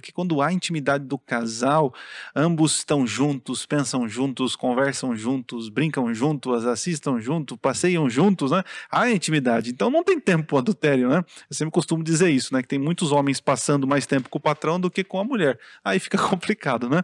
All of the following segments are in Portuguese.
Porque quando há intimidade do casal, ambos estão juntos, pensam juntos, conversam juntos, brincam juntos, assistam juntos, passeiam juntos, né? Há intimidade. Então não tem tempo para adultério, né? Eu sempre costumo dizer isso, né? Que tem muitos homens passando mais tempo com o patrão do que com a mulher. Aí fica complicado, né?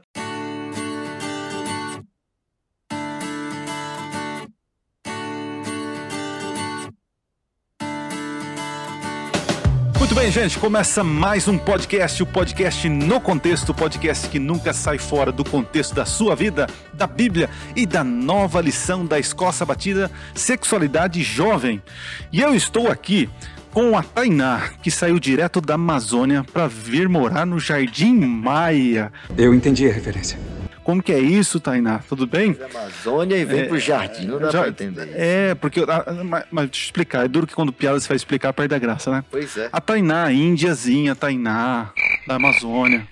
Bem, gente, começa mais um podcast, o podcast no contexto, o podcast que nunca sai fora do contexto da sua vida, da Bíblia e da nova lição da Escola Batida Sexualidade Jovem. E eu estou aqui com a Tainá, que saiu direto da Amazônia para vir morar no Jardim Maia. Eu entendi a referência. Como que é isso, Tainá? Tudo bem? Da Amazônia e vem é, pro jardim, não dá já, pra entender isso. É, porque. Mas, mas deixa eu explicar. É duro que quando piada você vai explicar, perde a graça, né? Pois é. A Tainá, a índiazinha, Tainá, da Amazônia.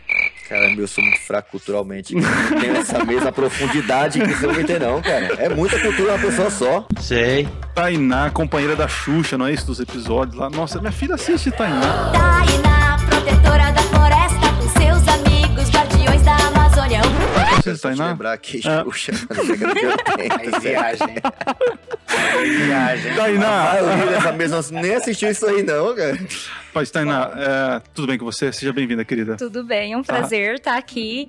Caramba, eu sou muito fraco culturalmente. Não tenho essa mesma profundidade que você não tem, não, cara. É muita cultura uma pessoa só. Sei. Tainá, companheira da Xuxa, não é isso? Dos episódios lá. Nossa, minha filha assiste Tainá. Tainá, protetora da Você está indo? lembrar que ah. Xuxa, Aí viagem. Viagem. Tainá. dessa mesma, nem assistiu isso aí não, cara. Pai, Tainá, é, tudo bem com você? Seja bem-vinda, querida. Tudo bem, é um prazer estar aqui.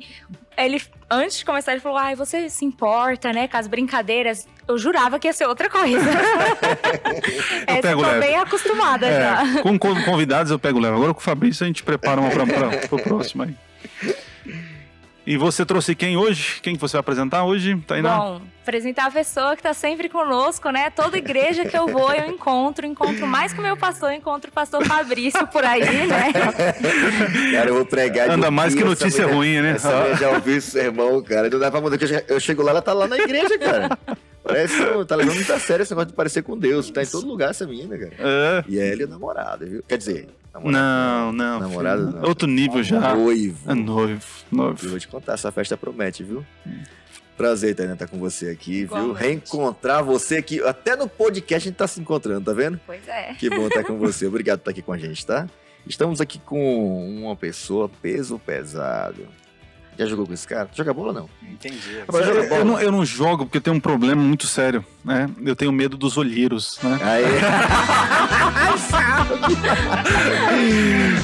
Ele, antes de começar, ele falou: Ai, você se importa, né, com as brincadeiras? Eu jurava que ia ser outra coisa. eu Essa pego eu tô leve. bem acostumada é, já. Com convidados eu pego leve. Agora com o Fabrício a gente prepara uma para o próximo aí. E você trouxe quem hoje? Quem você vai apresentar hoje, Tainá? Bom, apresentar a pessoa que está sempre conosco, né? Toda igreja que eu vou, eu encontro. Encontro mais que o meu pastor, encontro o pastor Fabrício por aí, né? Cara, eu vou pregar Anda mais que notícia ruim, né? Essa já ouvi o sermão, cara. Não dá pra mudar, eu chego lá, ela tá lá na igreja, cara. Parece que tá levando muito a sério esse negócio de parecer com Deus. Tá em todo lugar essa menina, cara. É. E ela é namorada, viu? Quer dizer, não, não. Namorado não. Outro nível já. Noivo. É noivo. noivo. Eu vou te contar, essa festa promete, viu? Prazer, Tainá, estar com você aqui, viu? Reencontrar você aqui. Até no podcast a gente tá se encontrando, tá vendo? Pois é. Que bom estar com você. Obrigado por estar aqui com a gente, tá? Estamos aqui com uma pessoa peso pesado. Já jogou com esse cara? Joga bola não? Entendi. Mas eu, eu, não, eu não jogo porque eu tenho um problema muito sério, né? Eu tenho medo dos olheiros, né? Aí.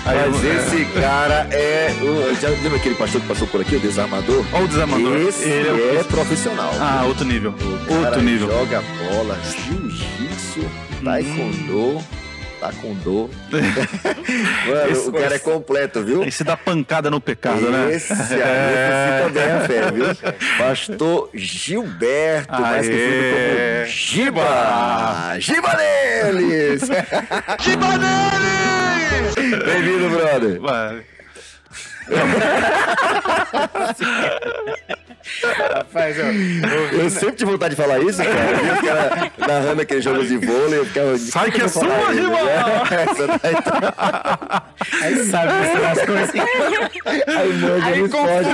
Mas esse cara é. O, já lembra aquele pastor que passou por aqui, o desarmador? Olha o desarmador. Esse Ele é, é profissional. Ah, outro nível. O outro nível. Joga bola, jiu-jitsu, taekwondo. Hum tá com dor. Mano, esse, o cara é completo, viu? Esse dá pancada no pecado, né? Esse aí é... também a fé, viu? Pastor Gilberto, Aê. mais conhecido como Giba! Giba neles! Giba neles! Bem-vindo, brother! Vai. Rapaz, eu, eu, eu, sempre tive vontade de falar isso, cara. Eu vi cara narrando aqueles jogos de vôlei. Eu ficava, Sai que é sua, irmão! Aí sabe as coisas. Aí mancha Aí esporte.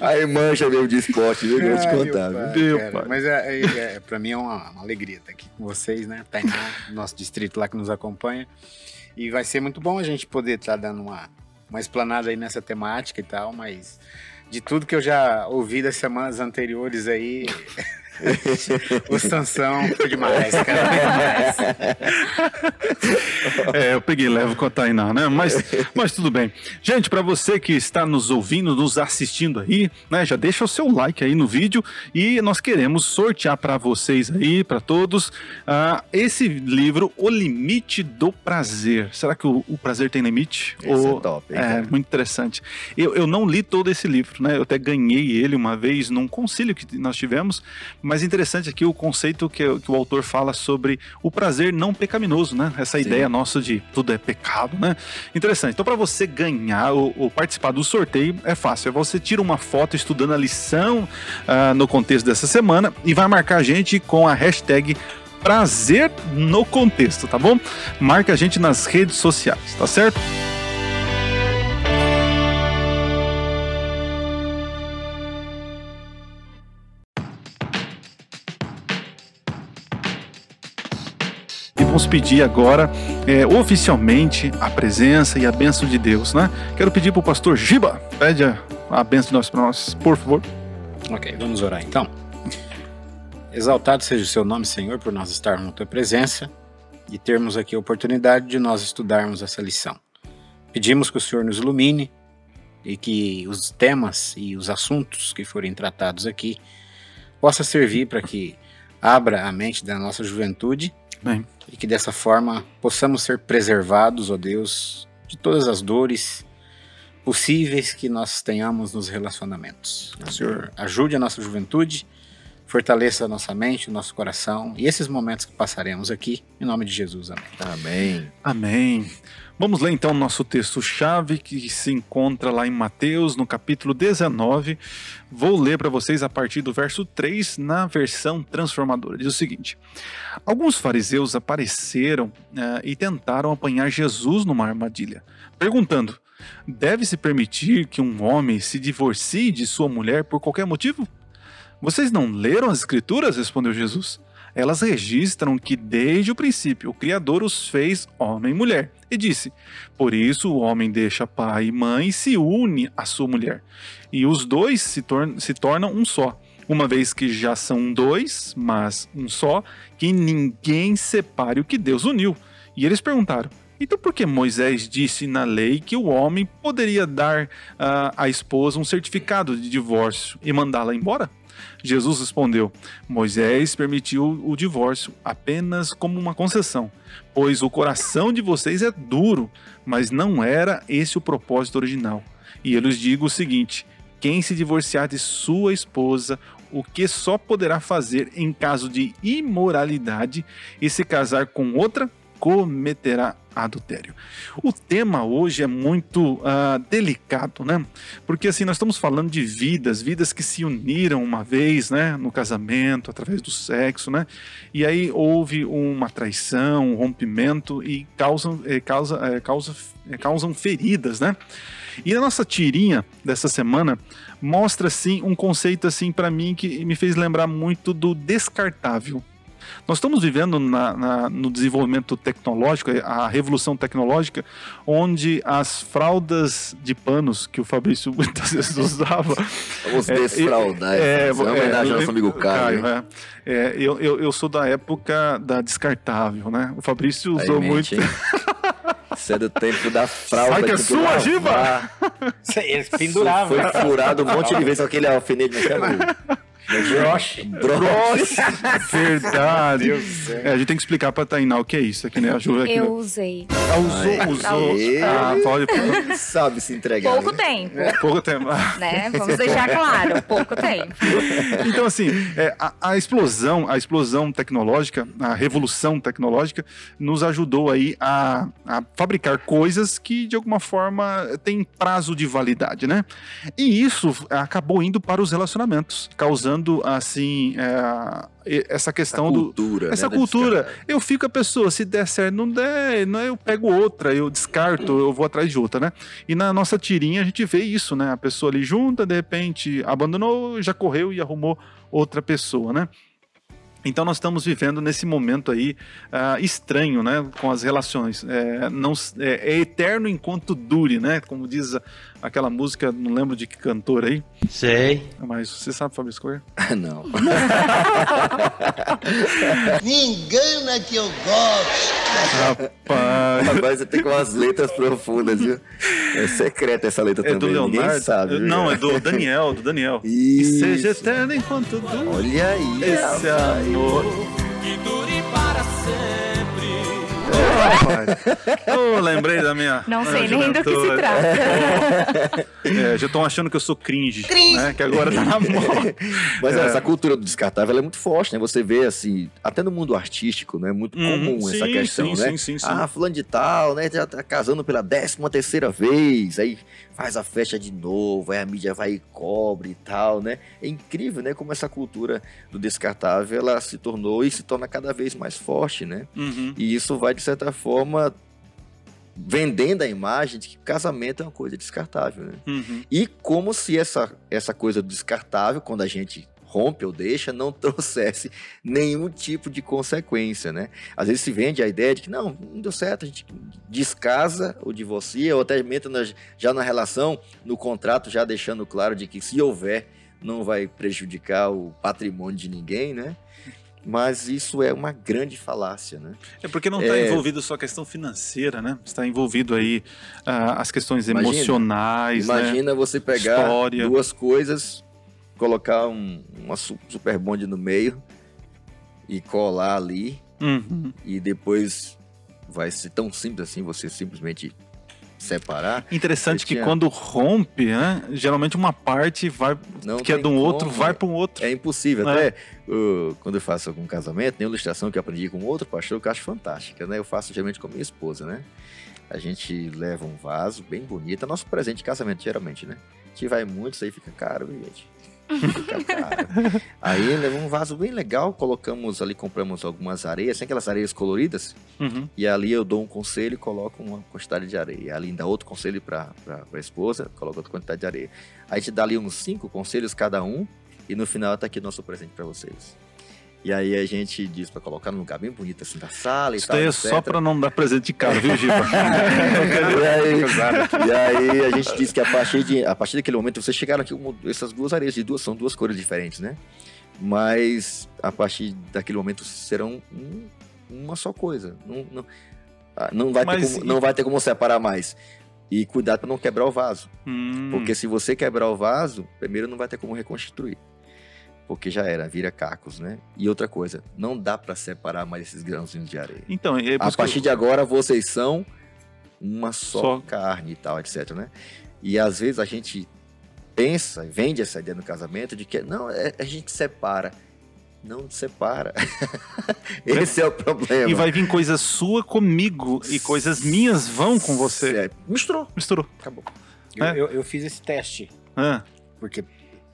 Aí mancha mesmo de esporte, viu? Vou te contar. Pai, Meu pai. Mas é, é, é, pra mim é uma, uma alegria estar aqui com vocês, né? Tainá, nosso distrito lá que nos acompanha. E vai ser muito bom a gente poder estar tá dando uma, uma explanada aí nessa temática e tal, mas de tudo que eu já ouvi das semanas anteriores aí. o Sansão foi demais, cara. Foi demais. É, eu peguei levo com a Tainá, né? Mas, mas tudo bem. Gente, para você que está nos ouvindo, nos assistindo aí, né? Já deixa o seu like aí no vídeo e nós queremos sortear para vocês aí, para todos, uh, esse livro, O Limite do Prazer. Será que o, o prazer tem limite? Esse é Ou... é top. Hein, é, muito interessante. Eu, eu não li todo esse livro, né? Eu até ganhei ele uma vez num concílio que nós tivemos, mas interessante aqui o conceito que, que, o autor fala sobre o prazer não pecaminoso, né? Essa Sim. ideia nossa de tudo é pecado, né? Interessante. Então, para você ganhar ou, ou, participar do sorteio, é fácil. É você tira uma foto estudando a lição uh, no contexto dessa semana e vai marcar a gente com a hashtag prazer no contexto, tá bom? Marca a gente nas redes sociais, tá certo? Vamos pedir agora é, oficialmente a presença e a bênção de Deus, né? Quero pedir para o pastor Giba, pede a, a bênção de nós para nós, por favor. Ok, vamos orar então. Exaltado seja o seu nome, Senhor, por nós estarmos na tua presença e termos aqui a oportunidade de nós estudarmos essa lição. Pedimos que o Senhor nos ilumine e que os temas e os assuntos que forem tratados aqui possa servir para que abra a mente da nossa juventude Bem. E que dessa forma possamos ser preservados, ó Deus, de todas as dores possíveis que nós tenhamos nos relacionamentos. O Senhor ajude a nossa juventude, fortaleça a nossa mente, o nosso coração e esses momentos que passaremos aqui, em nome de Jesus. Amém. Amém. Amém. Vamos ler então o nosso texto-chave que se encontra lá em Mateus, no capítulo 19. Vou ler para vocês a partir do verso 3 na versão transformadora. Diz o seguinte: Alguns fariseus apareceram uh, e tentaram apanhar Jesus numa armadilha, perguntando: Deve-se permitir que um homem se divorcie de sua mulher por qualquer motivo? Vocês não leram as Escrituras? respondeu Jesus elas registram que desde o princípio o Criador os fez homem e mulher. E disse: Por isso o homem deixa pai e mãe e se une à sua mulher. E os dois se, tor se tornam um só. Uma vez que já são dois, mas um só, que ninguém separe o que Deus uniu. E eles perguntaram: então, por que Moisés disse na lei que o homem poderia dar uh, à esposa um certificado de divórcio e mandá-la embora? Jesus respondeu: Moisés permitiu o divórcio apenas como uma concessão, pois o coração de vocês é duro, mas não era esse o propósito original. E eu lhes digo o seguinte: quem se divorciar de sua esposa, o que só poderá fazer em caso de imoralidade e se casar com outra, cometerá adultério. O tema hoje é muito uh, delicado, né? Porque assim nós estamos falando de vidas, vidas que se uniram uma vez, né, no casamento, através do sexo, né? E aí houve uma traição, um rompimento e causam, eh, causa, eh, causa, eh, causam feridas, né? E a nossa tirinha dessa semana mostra assim um conceito assim para mim que me fez lembrar muito do descartável. Nós estamos vivendo na, na, no desenvolvimento tecnológico, a revolução tecnológica, onde as fraldas de panos que o Fabrício muitas vezes usava. Vamos é, desfraudar. É, é, homenagem ao nosso amigo Caio. Caio é, é, eu, eu, eu, sou da época da descartável, né? O Fabrício usou Aí, muito. Isso é do tempo da fralda. Sai que é sua, Giba! Eles penduravam. Foi furado um monte de vezes com aquele alfinete naquela. Broche. Broche. Verdade. É, a gente tem que explicar pra Tainá o que é isso aqui, né? A Ju, Eu usei. Ah, usou, usou. Ah, pode. Sabe se entregar. Pouco né? tempo. É, pouco tempo. Né? Vamos deixar claro, pouco tempo. Então, assim, é, a, a, explosão, a explosão tecnológica, a revolução tecnológica, nos ajudou aí a, a fabricar coisas que, de alguma forma, têm prazo de validade, né? E isso acabou indo para os relacionamentos, causando assim é, essa questão essa cultura, do essa né, cultura. Eu fico a pessoa, se der certo, não der, não, eu pego outra, eu descarto, eu vou atrás de outra, né? E na nossa tirinha a gente vê isso, né? A pessoa ali junta, de repente abandonou, já correu e arrumou outra pessoa, né? Então nós estamos vivendo nesse momento aí uh, estranho, né, com as relações. É, não, é, é, eterno enquanto dure, né? Como diz aquela música, não lembro de que cantor aí. Sei. Mas você sabe Fábio Escolha? não. Me engana que eu gosto. Rapaz. Rapaz, você tem com umas letras profundas, viu? É secreta essa letra é também. Do Leonardo? Ninguém sabe. Não, é do Daniel, do Daniel. Isso. E seja eterno enquanto dure. Olha aí. Esse amor. Que dure para sempre oh, lembrei da minha. Não sei nem do que se trata. É, já estão achando que eu sou cringe, cringe. Né? Que agora tá na moda. Mas é. essa cultura do descartável é muito forte, né? Você vê assim, até no mundo artístico, né? É muito hum, comum sim, essa questão, sim, né? Sim, sim, sim. Ah, fulano de tal, né? Já tá casando pela décima terceira vez, aí faz a festa de novo, aí a mídia vai e cobre e tal, né? É incrível, né? Como essa cultura do descartável ela se tornou e se torna cada vez mais forte, né? Uhum. E isso vai de certa forma vendendo a imagem de que casamento é uma coisa descartável, né? Uhum. E como se essa, essa coisa descartável, quando a gente rompe ou deixa não trouxesse nenhum tipo de consequência, né? Às vezes se vende a ideia de que não, não deu certo, a gente descasa o divorcia ou até na, já na relação, no contrato, já deixando claro de que se houver, não vai prejudicar o patrimônio de ninguém, né? Mas isso é uma grande falácia, né? É porque não está é... envolvido só a questão financeira, né? Está envolvido aí uh, as questões imagina, emocionais, né? Imagina né? você pegar História. duas coisas, colocar um, uma super bonde no meio e colar ali uhum. e depois vai ser tão simples assim você simplesmente separar. Interessante que tinha... quando rompe, né, geralmente uma parte vai Não que é de um como, outro vai para um outro. É impossível. É. Até quando eu faço algum casamento, tem uma ilustração que eu aprendi com outro pastor que eu acho fantástica, né? Eu faço geralmente com a minha esposa, né? A gente leva um vaso bem bonito, é nosso presente de casamento geralmente, né? A gente vai muito, isso aí fica caro, gente. Aí levamos um vaso bem legal, colocamos ali, compramos algumas areias, sem aquelas areias coloridas. Uhum. E ali eu dou um conselho e coloco uma quantidade de areia. Ali dá outro conselho para a esposa, coloca outra quantidade de areia. Aí a gente dá ali uns cinco conselhos cada um. E no final tá aqui nosso presente para vocês. E aí a gente diz para colocar num lugar bem bonito assim da sala Isso e tal. Isso é só para não dar presente de caro, viu, Giba? e, aí, e aí a gente diz que a partir, de, a partir daquele momento vocês chegaram aqui com essas duas areias de duas, são duas cores diferentes, né? Mas a partir daquele momento serão um, uma só coisa. Não, não, ah, não, vai Mas, ter como, e... não vai ter como separar mais. E cuidado para não quebrar o vaso. Hum. Porque se você quebrar o vaso, primeiro não vai ter como reconstituir porque já era, vira cacos, né? E outra coisa, não dá para separar mais esses grãozinhos de areia. Então, é a partir eu... de agora vocês são uma só, só, carne e tal, etc, né? E às vezes a gente pensa, vende essa ideia no casamento de que não, é, a gente separa. Não separa. Esse é o problema. E vai vir coisa sua comigo e coisas minhas vão com você. É, misturou. Misturou. Acabou. Eu, é. eu, eu fiz esse teste. Ah. Porque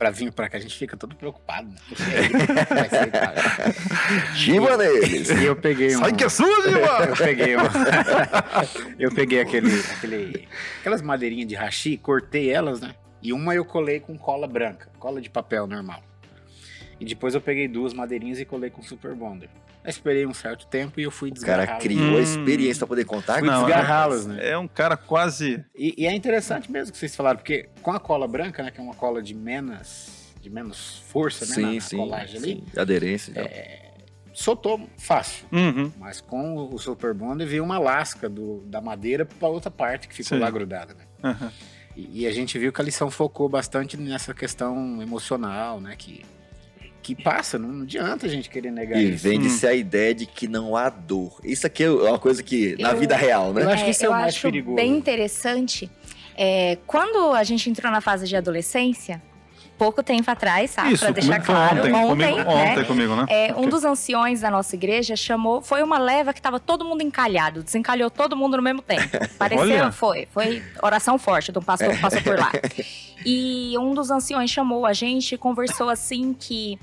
pra vir pra cá, a gente fica todo preocupado. Né? Giba neles! E eu peguei um. Sai que é sua, Giba! eu peguei um. eu peguei aquele, aquele. Aquelas madeirinhas de hashi, cortei elas, né? E uma eu colei com cola branca, cola de papel normal. E depois eu peguei duas madeirinhas e colei com super bonder. Eu esperei um certo tempo e eu fui desgarrá-los. O cara criou hum. a experiência para poder contar. Fui desgarrá-los, né? É um cara quase... E, e, é interessante mesmo que vocês falaram, porque com a cola branca, né, que é uma cola de menos, de menos força, né, sim, na, sim, colagem sim. ali. Aderência. É, soltou fácil. Uhum. Mas com o Super Bonder veio uma lasca do, da madeira para outra parte que ficou sim. lá grudada, né? Uhum. E, e, a gente viu que a lição focou bastante nessa questão emocional, né? Que que passa, não adianta a gente querer negar e isso. E vende-se hum. a ideia de que não há dor. Isso aqui é uma coisa que, na vida real, né? Eu acho que isso é, é o mais perigoso. bem interessante. É, quando a gente entrou na fase de adolescência, pouco tempo atrás, tá? Isso, pra deixar claro. Ontem, ontem, comigo, né? ontem comigo, né? É, um dos anciões da nossa igreja chamou, foi uma leva que tava todo mundo encalhado, desencalhou todo mundo no mesmo tempo. Pareceu, foi, foi oração forte do pastor que passou por lá. E um dos anciões chamou a gente e conversou assim que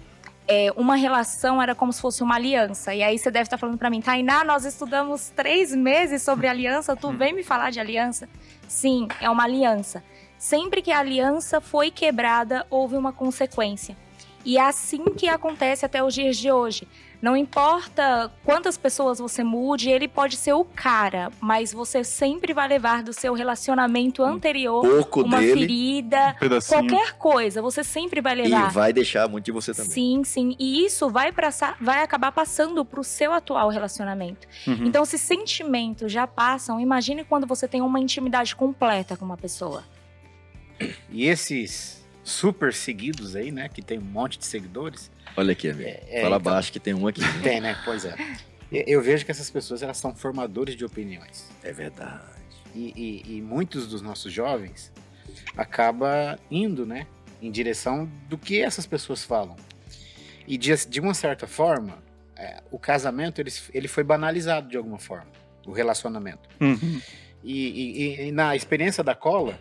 é, uma relação era como se fosse uma aliança. E aí você deve estar falando para mim, Tainá, nós estudamos três meses sobre aliança, tu vem me falar de aliança? Sim, é uma aliança. Sempre que a aliança foi quebrada, houve uma consequência. E é assim que acontece até os dias de hoje. Não importa quantas pessoas você mude, ele pode ser o cara, mas você sempre vai levar do seu relacionamento anterior um uma dele, ferida, um qualquer coisa, você sempre vai levar. E vai deixar muito de você também. Sim, sim. E isso vai, pra, vai acabar passando pro seu atual relacionamento. Uhum. Então, se sentimentos já passam, imagine quando você tem uma intimidade completa com uma pessoa. E esses super seguidos aí, né, que tem um monte de seguidores, Olha aqui, amigo. É, é, Fala então, baixo que tem um aqui. Né? Tem, né? Pois é. Eu vejo que essas pessoas elas são formadores de opiniões. É verdade. E, e, e muitos dos nossos jovens acaba indo, né, em direção do que essas pessoas falam. E de, de uma certa forma, é, o casamento ele, ele foi banalizado de alguma forma, o relacionamento. Uhum. E, e, e na experiência da cola,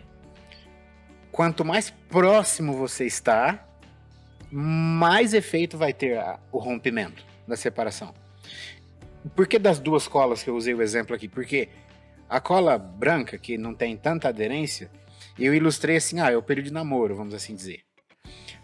quanto mais próximo você está, mais efeito vai ter a, o rompimento da separação. Por que das duas colas que eu usei o exemplo aqui? Porque a cola branca, que não tem tanta aderência, eu ilustrei assim, ah, é o período de namoro, vamos assim dizer.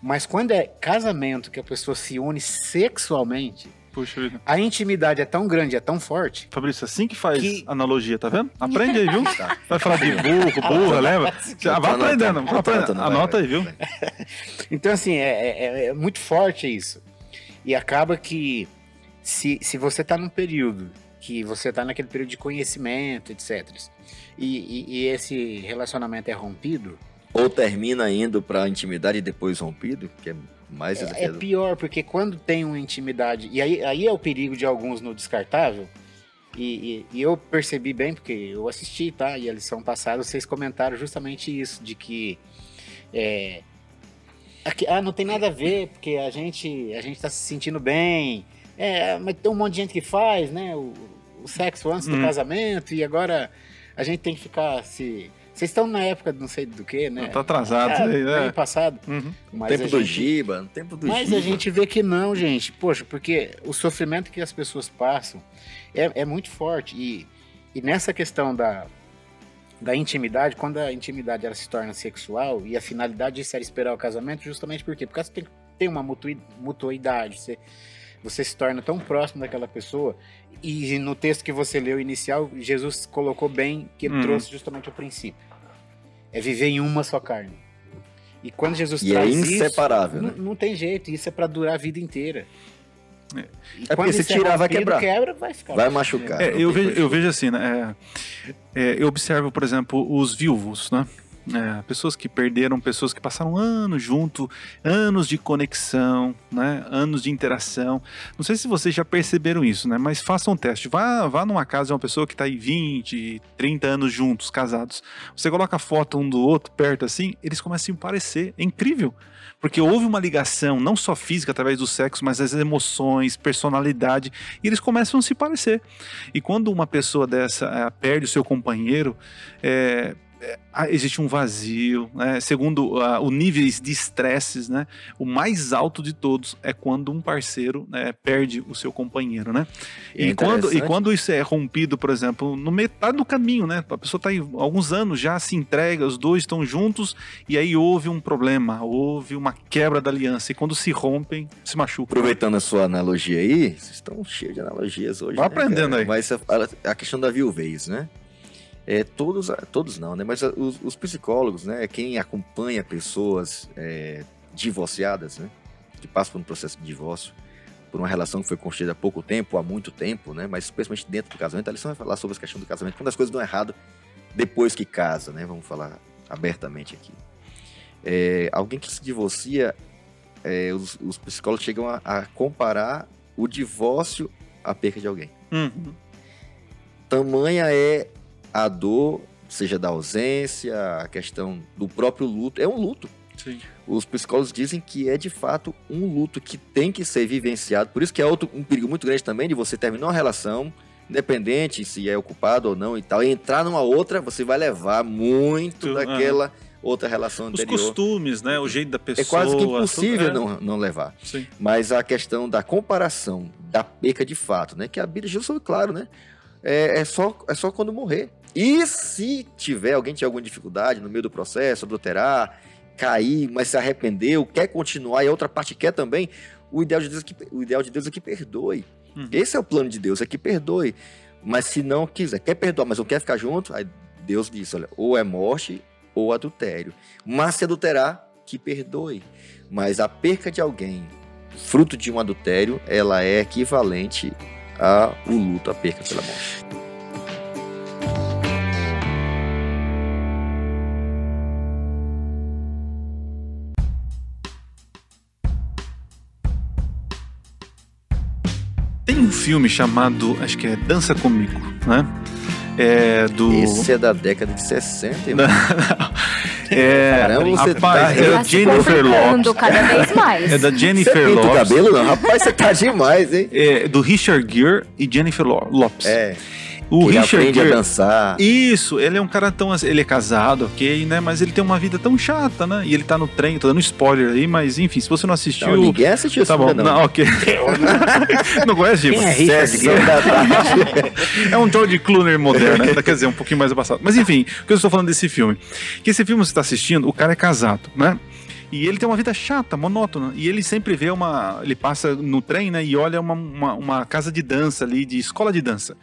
Mas quando é casamento que a pessoa se une sexualmente, Puxa vida. a intimidade é tão grande, é tão forte. Fabrício, assim que faz Que- analogia, tá vendo? Aprende aí, viu? Vai falar de burro, burra, lembra? Já vai aprendendo, vai aprendendo. Anota aí, viu? Então, assim, é, é- é muito forte isso. E acaba que se, se você tá num período que você tá naquele período de conhecimento, etc. E, e- e esse relacionamento é rompido, Ou termina indo pra intimidade e depois rompido, que é mais é, é pior, porque quando tem uma intimidade. E aí, aí é o perigo de alguns no descartável. E, e- e eu percebi bem, porque eu assisti, tá? E a lição passada, vocês comentaram justamente isso, de que. é, aqui- ah, não tem nada a ver, porque a gente, a gente tá se sentindo bem. É, mas tem um monte de gente que faz, né? O, o sexo antes do Hum. casamento, e agora a gente tem que ficar se. Vocês estão na época de não sei do que, né? Tá atrasado, É, aí, né? bem passado. Uhum. Mas tempo a do gente- Giba, no tempo do mas Giba. a gente vê que não, gente. Poxa, porque o sofrimento que as pessoas passam é, é muito forte. E, e nessa questão da, da intimidade, quando a intimidade ela se torna sexual e a finalidade disso era esperar o casamento, justamente por quê? Porque você tem, tem uma mutui- mutuidade. Você, você se torna tão próximo daquela pessoa. E no texto que você leu inicial, Jesus colocou bem que ele Uhum. trouxe justamente o princípio. É viver em uma só carne. E quando Jesus E é traz isso, inseparável, não, né? não tem jeito, isso é pra durar a vida inteira. É. E É porque quando se isso tirar, vai rompido, quebrar. quebra, vai ficar. Vai machucar. É, não eu, vejo, eu vejo assim, né? é, é, eu observo, por exemplo, os viúvos, né? É, pessoas que perderam, pessoas que passaram anos junto, anos de conexão, né? Anos de interação. Não sei se vocês já perceberam isso, né? Mas façam um teste. Vá, vá numa casa de uma pessoa que está aí 20, 30 anos juntos, casados. Você coloca a foto um do outro perto assim, eles começam a se parecer. É incrível. Porque houve uma ligação, não só física através do sexo, mas as emoções, personalidade, e eles começam a se parecer. E quando uma pessoa dessa eh, perde o seu companheiro, é, é, existe um vazio, né? segundo ah, o níveis de estresses, né? O mais alto de todos é quando um parceiro né, perde o seu companheiro, né? É E, quando, e quando isso é rompido, por exemplo, no metade do caminho, né? A pessoa está aí alguns anos, já se entrega, os dois estão juntos, e aí houve um problema, houve uma quebra da aliança, e quando se rompem, se machucam. Aproveitando a sua analogia aí, vocês estão cheios de analogias hoje. Vai né, aprendendo cara? aí. Mas a, a- a questão da viuvez, né? É, todos, todos não, né? Mas a- os, os psicólogos, né? Quem acompanha pessoas é, divorciadas, né? Que passam por um processo de divórcio, por uma relação que foi construída há pouco tempo, há muito tempo, né? Mas especialmente dentro do casamento, a lição vai falar sobre a questão do casamento, quando as coisas dão errado depois que casa, né? Vamos falar abertamente aqui. É, alguém que se divorcia é, os, os psicólogos chegam a, a comparar o divórcio à perca de alguém. Uhum. Tamanha é a dor, seja da ausência, a questão do próprio luto. É um luto. Sim. Os psicólogos dizem que é de fato um luto que tem que ser vivenciado. Por isso que é outro, um perigo muito grande também de você terminar uma relação, independente se é ocupado ou não e tal, e entrar numa outra, você vai levar muito daquela outra relação Os anterior. costumes, né? O jeito da pessoa. É quase que tudo- impossível é. não, não levar. Sim. Mas a questão da comparação da perca de fato, né? Que a Bíblia Jesus foi claro, né? É, é só, é só quando morrer. E se tiver, alguém tiver alguma dificuldade no meio do processo, adulterar, cair, mas se arrependeu, quer continuar e a outra parte quer também, o ideal de Deus é que, o ideal de Deus é que perdoe. Uhum. Esse é o plano de Deus, é que perdoe. Mas se não quiser, quer perdoar, mas não quer ficar junto, aí Deus diz, olha, ou é morte ou adultério. Mas se adulterar, que perdoe. Mas a perca de alguém, fruto de um adultério, ela é equivalente ao luto, a perca pela morte. Tem um filme chamado, acho que é Dança Comigo, né? É do. Esse é da década de 60, irmão. é, Caramba, você rapaz, tá- é Tá da se Jennifer Lopes. cada vez mais. É da Jennifer Lopes. cabelo, não? Rapaz, você tá demais, hein? É, do Richard Gere e Jennifer Lo- Lopes. É, o ele Richard aprende a Gere. dançar. Isso, ele é um cara tão. assim, Ele é casado, ok, né? Mas ele tem uma vida tão chata, né? E ele tá no trem, tô dando spoiler aí, mas enfim, se você não assistiu. Não, ninguém assistiu Tá bom, não, não. ok. não conhece, é Richard. É um George Clooney moderno, né? quer dizer, um pouquinho mais passado. Mas enfim, o que eu estou falando desse filme? Que esse filme você está assistindo, o cara é casado, né? E ele tem uma vida chata, monótona. E ele sempre vê uma. Ele passa no trem, né? E olha uma, uma, uma casa de dança ali, de escola de dança.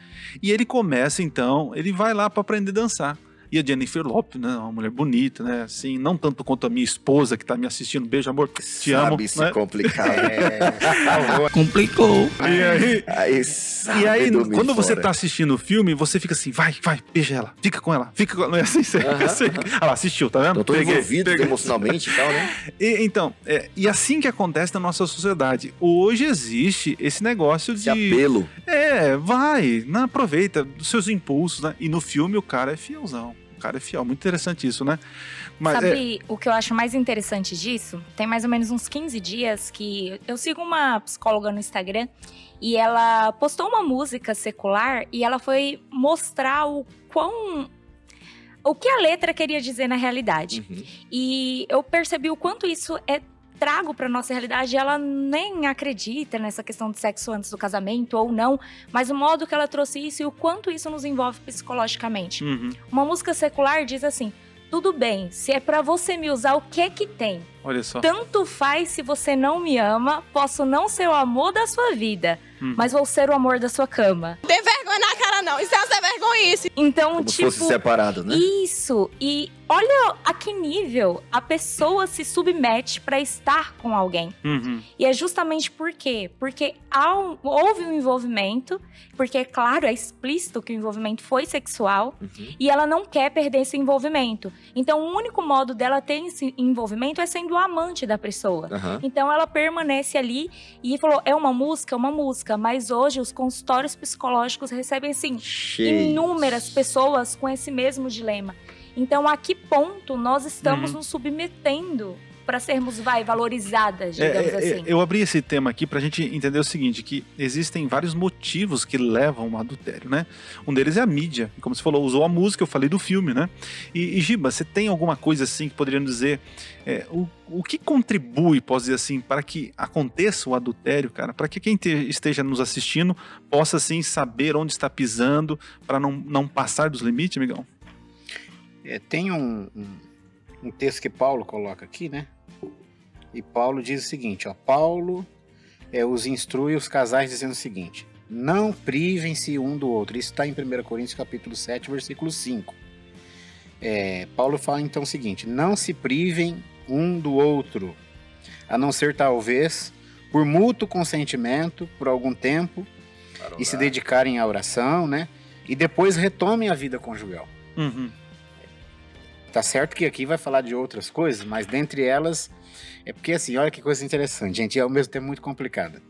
E ele começa, então, ele vai lá para aprender a dançar. E a Jennifer Lopez, né? Uma mulher bonita, né? Assim, não tanto quanto a minha esposa que tá me assistindo. Beijo, amor. Te Sabe amo. se né? complicar. É, Complicou. E aí, Aí, e sabe aí, quando você fora. tá assistindo o filme, você fica assim, vai, vai, beija ela, fica com ela, fica com ela. Não é assim, você, você- Ah lá, assistiu, tá vendo? Eu tô Peguei, envolvido peguei. emocionalmente e tal, né? E, então, é, e assim que acontece na nossa sociedade. Hoje existe esse negócio Esse de. apelo. É, vai, não aproveita dos seus impulsos, né? E no filme o cara é fielzão. O cara é fiel. Muito interessante isso, né? Mas é, Sabe o que eu acho mais interessante disso? Tem mais ou menos uns 15 dias que eu sigo uma psicóloga no Instagram e ela postou uma música secular e ela foi mostrar o quão. O que a letra queria dizer na realidade. Uhum. E eu percebi o quanto isso é trago para nossa realidade. Ela nem acredita nessa questão de sexo antes do casamento ou não, mas o modo que ela trouxe isso e o quanto isso nos envolve psicologicamente. uhum, Uma música secular diz assim: tudo bem, se é pra você me usar, o que é que tem? olha só. Tanto faz se você não me ama, posso não ser o amor da sua vida, Hum. mas vou ser o amor da sua cama. Tem vergonha na cara, não. Isso é uma vergonhice. Então, Como se tipo. fosse separado, né? Isso, e olha a que nível a pessoa se submete pra estar com alguém. Uhum, E é justamente por quê? Porque há um- houve um envolvimento, porque, é claro, é explícito que o envolvimento foi sexual, Uhum. e ela não quer perder esse envolvimento. Então, o único modo dela ter esse envolvimento é sendo o amante da pessoa. Aham. Então ela permanece ali e falou: é uma música, é uma música. Mas hoje os consultórios psicológicos recebem assim Cheio. inúmeras pessoas com esse mesmo dilema. Então, a que ponto nós estamos Uhum. nos submetendo para sermos, vai, valorizadas, É, digamos é, é, assim? eu abri esse tema aqui pra gente entender o seguinte, que existem vários motivos que levam ao adultério, né? Um deles é a mídia, como você falou, usou a música, eu falei do filme, né? E, e Giba, você tem alguma coisa assim que poderiam dizer, é, o, o que contribui, posso dizer assim, para que aconteça o adultério, cara? Para que quem te- esteja nos assistindo possa, assim, saber onde está pisando, para não, não passar dos limites, amigão? É, tem um, um, um texto que Paulo coloca aqui, né? E Paulo diz o seguinte, ó. Paulo é, os instrui os casais dizendo o seguinte: Não privem-se um do outro. Isso está em 1 Coríntios capítulo 7, versículo 5. É, Paulo fala então o seguinte: Não se privem um do outro, a não ser talvez por mútuo consentimento, por algum tempo, e se dedicarem à oração, né? E depois retomem a vida conjugal. Uhum. Tá certo que aqui vai falar de outras coisas, mas dentre elas é porque assim, olha que coisa interessante, gente, e ao mesmo tempo muito complicada.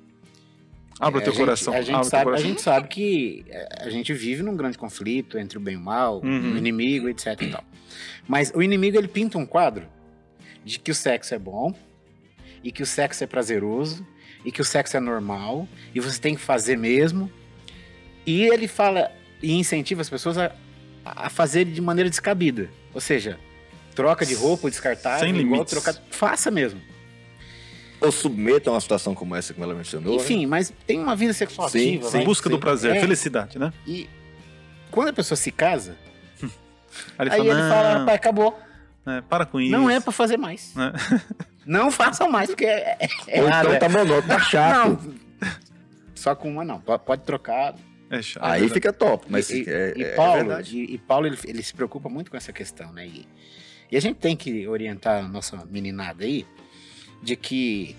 Abra É, o teu gente- coração. A abra gente, sabe, a gente sabe que é, a gente vive num grande conflito entre o bem e o mal, Uhum. o inimigo, etc e tal. Mas o inimigo ele pinta um quadro de que o sexo é bom e que o sexo é prazeroso e que o sexo é normal e você tem que fazer mesmo. E ele fala e incentiva as pessoas a, a fazer de maneira descabida. Ou seja, troca de roupa descartável, Sem igual trocar, faça mesmo. Ou submetam a uma situação como essa, como ela mencionou. né? Enfim, mas tem uma vida sexual Sim, ativa. sim. vai- Busca do prazer, É, felicidade, né? E quando a pessoa se casa, Aí ele aí fala, ele fala, "Não, rapaz, acabou. é, para com isso. Não é pra fazer mais. né? Não façam mais, porque é, é, é Ou errado, então é. tá monótono, tá chato. Não. Só com uma não. Po- Pode trocar. É chato. Aí fica top, mas e, é, e é Paulo, verdade. e, e Paulo ele, ele se preocupa muito com essa questão, né? E, e a gente tem que orientar a nossa meninada aí de que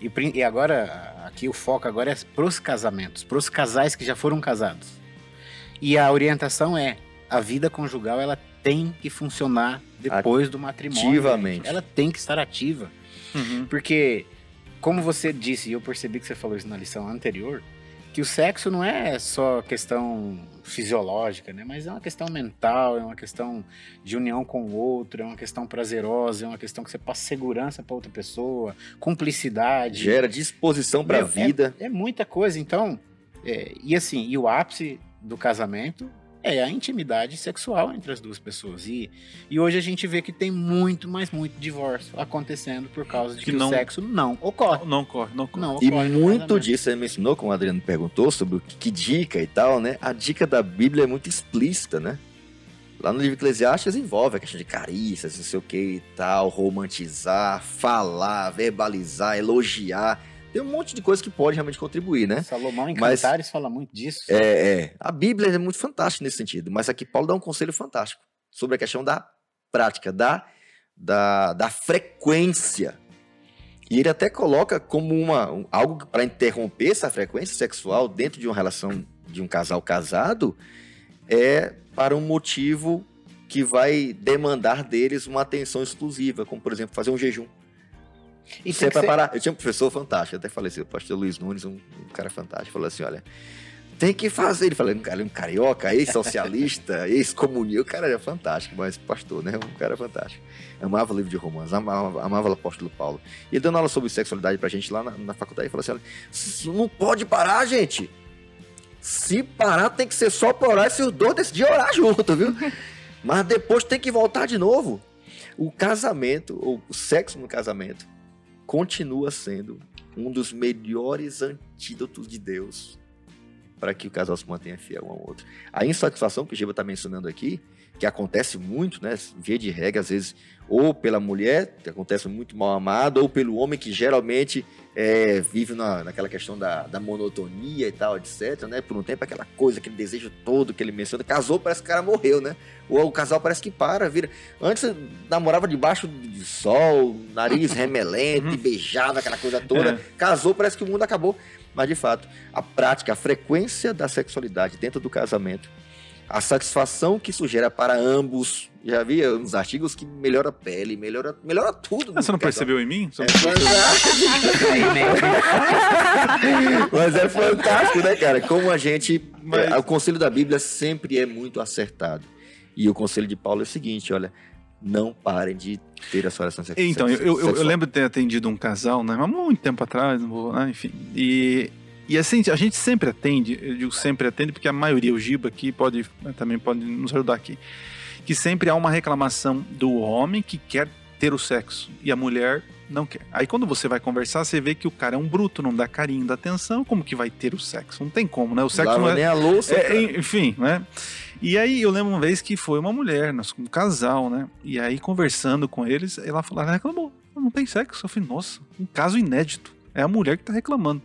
e, e agora aqui o foco agora é pros casamentos, pros casais que já foram casados. E a orientação é a vida conjugal ela tem que funcionar depois do matrimônio. Ativamente. gente. Ela tem que estar ativa. Uhum. Porque, como você disse, e eu percebi que você falou isso na lição anterior, que o sexo não é só questão fisiológica, né? Mas é uma questão mental, é uma questão de união com o outro, é uma questão prazerosa, é uma questão que você passa segurança para outra pessoa, cumplicidade. Gera disposição pra Meu, é- vida. É, muita coisa, então. é, e assim, e o ápice do casamento é a intimidade sexual entre as duas pessoas. E, e hoje a gente vê que tem muito, mas muito divórcio acontecendo por causa de Que que, não- o sexo não ocorre. Não corre, não corre. Não E ocorre no muito disso você mencionou, como o Adriano perguntou, sobre o que, que dica e tal, né? A dica da Bíblia é muito explícita, né? Lá no livro Eclesiastes envolve a questão de carícias, não sei o que e tal, romantizar, falar, verbalizar, elogiar. Tem um monte de coisa que pode realmente contribuir, né? Salomão em Mas- Cantares fala muito disso. É, é. A Bíblia é muito fantástica nesse sentido, mas aqui Paulo dá um conselho fantástico sobre a questão da prática, da, da, da frequência. E ele até coloca como uma, um- algo para interromper essa frequência sexual dentro de uma relação de um casal casado é para um motivo que vai demandar deles uma atenção exclusiva, como por exemplo fazer um jejum. E Você tem que ser- preparar. Eu tinha um professor fantástico, até falei assim, o pastor Luiz Nunes, um, um cara fantástico, falou assim: olha, tem que fazer. Ele falou, um cara, um carioca, ex-socialista, ex-comunista, o cara era fantástico, mas pastor, né? Um cara fantástico. Amava o livro de Romanos, amava, amava o apóstolo Paulo. E ele dando aula sobre sexualidade pra gente lá na, na faculdade, ele falou assim: olha, não pode parar, gente. Se parar, tem que ser só por orar se os dois decidirem orar junto, viu? Mas depois tem que voltar de novo. O casamento, ou o sexo no casamento, continua sendo um dos melhores antídotos de Deus para que o casal se mantenha fiel um ao outro. A insatisfação que o Giba está mencionando aqui, que acontece muito, né? Via de regra, às vezes, ou pela mulher, que acontece muito mal amada, ou pelo homem que geralmente é, vive na, naquela questão da, da monotonia e tal, etc, né? Por um tempo, aquela coisa, aquele desejo todo que ele menciona. Casou, parece que o cara morreu, né? Ou o casal parece que para, vira. Antes namorava debaixo de sol, nariz remelente, beijava aquela coisa toda. É. Casou, parece que o mundo acabou. Mas de fato, a prática, a frequência da sexualidade dentro do casamento, a satisfação que isso gera para ambos. Já havia uns artigos que melhora a pele, melhora, melhora tudo. Ah, você não percebeu em mim? É Aí, né? Mas é fantástico, né, cara? Como a gente. Mas- é, o conselho da Bíblia sempre é muito acertado. E o conselho de Paulo é o seguinte: olha, não parem de ter a sua relação sexual. Então, eu, eu, eu lembro de ter atendido um casal, né? Há muito tempo atrás, não vou, né, enfim. E, e assim, a gente sempre atende, eu digo sempre atende, porque a maioria, o Giba aqui, pode, também pode nos ajudar aqui. Que sempre há uma reclamação do homem que quer ter o sexo e a mulher não quer. Aí quando você vai conversar, você vê que o cara é um bruto, não dá carinho, dá atenção, como que vai ter o sexo? Não tem como, né? O sexo Lava não é, nem a louça. é, enfim, né? E aí eu lembro uma vez que foi uma mulher, nós um casal, né? E aí conversando com eles, ela falou, ela reclamou, não tem sexo. Eu falei, nossa, um caso inédito. É a mulher que tá reclamando.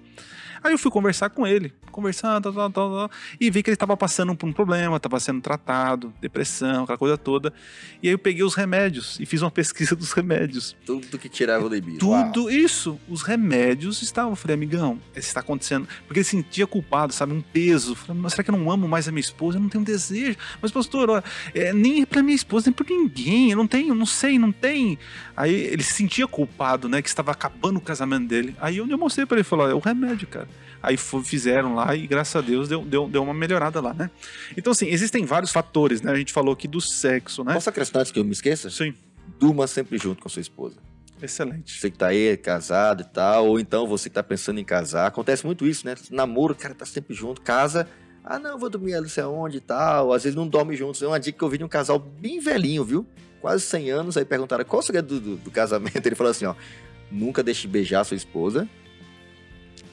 Aí eu fui conversar com ele, conversando, tal, tal, tal, tal, e vi que ele estava passando por um problema, estava sendo tratado, depressão, aquela coisa toda. E aí eu peguei os remédios e fiz uma pesquisa dos remédios. Tudo que tirava o libido. Tudo isso, os remédios estavam. Eu falei, amigão, isso está acontecendo. Porque ele sentia culpado, sabe? Um peso. Eu Falei, mas será que eu não amo mais a minha esposa? Eu não tenho desejo. Mas, pastor, ó, é, nem pra minha esposa, nem por ninguém. Eu não tenho, não sei, não tem. Aí ele se sentia culpado, né? Que estava acabando o casamento dele. Aí eu, eu mostrei pra ele, falou, é o remédio, cara. Aí fizeram lá e graças a Deus deu, deu, deu uma melhorada lá, né? Então, assim, existem vários fatores, né? A gente falou aqui do sexo, né? Posso acrescentar antes que eu me esqueça? Sim, Durma sempre junto com a sua esposa. excelente. Você que tá aí casado e tal, ou então você que tá pensando em casar. Acontece muito isso, né? Namoro, o cara tá sempre junto, casa. Ah, não, vou dormir ali, não sei aonde e tal. Às vezes não dorme juntos. É uma dica que eu vi de um casal bem velhinho, viu? Quase 100 anos. Aí perguntaram qual o segredo do, do, do casamento. Ele falou assim: ó, nunca deixe de beijar a sua esposa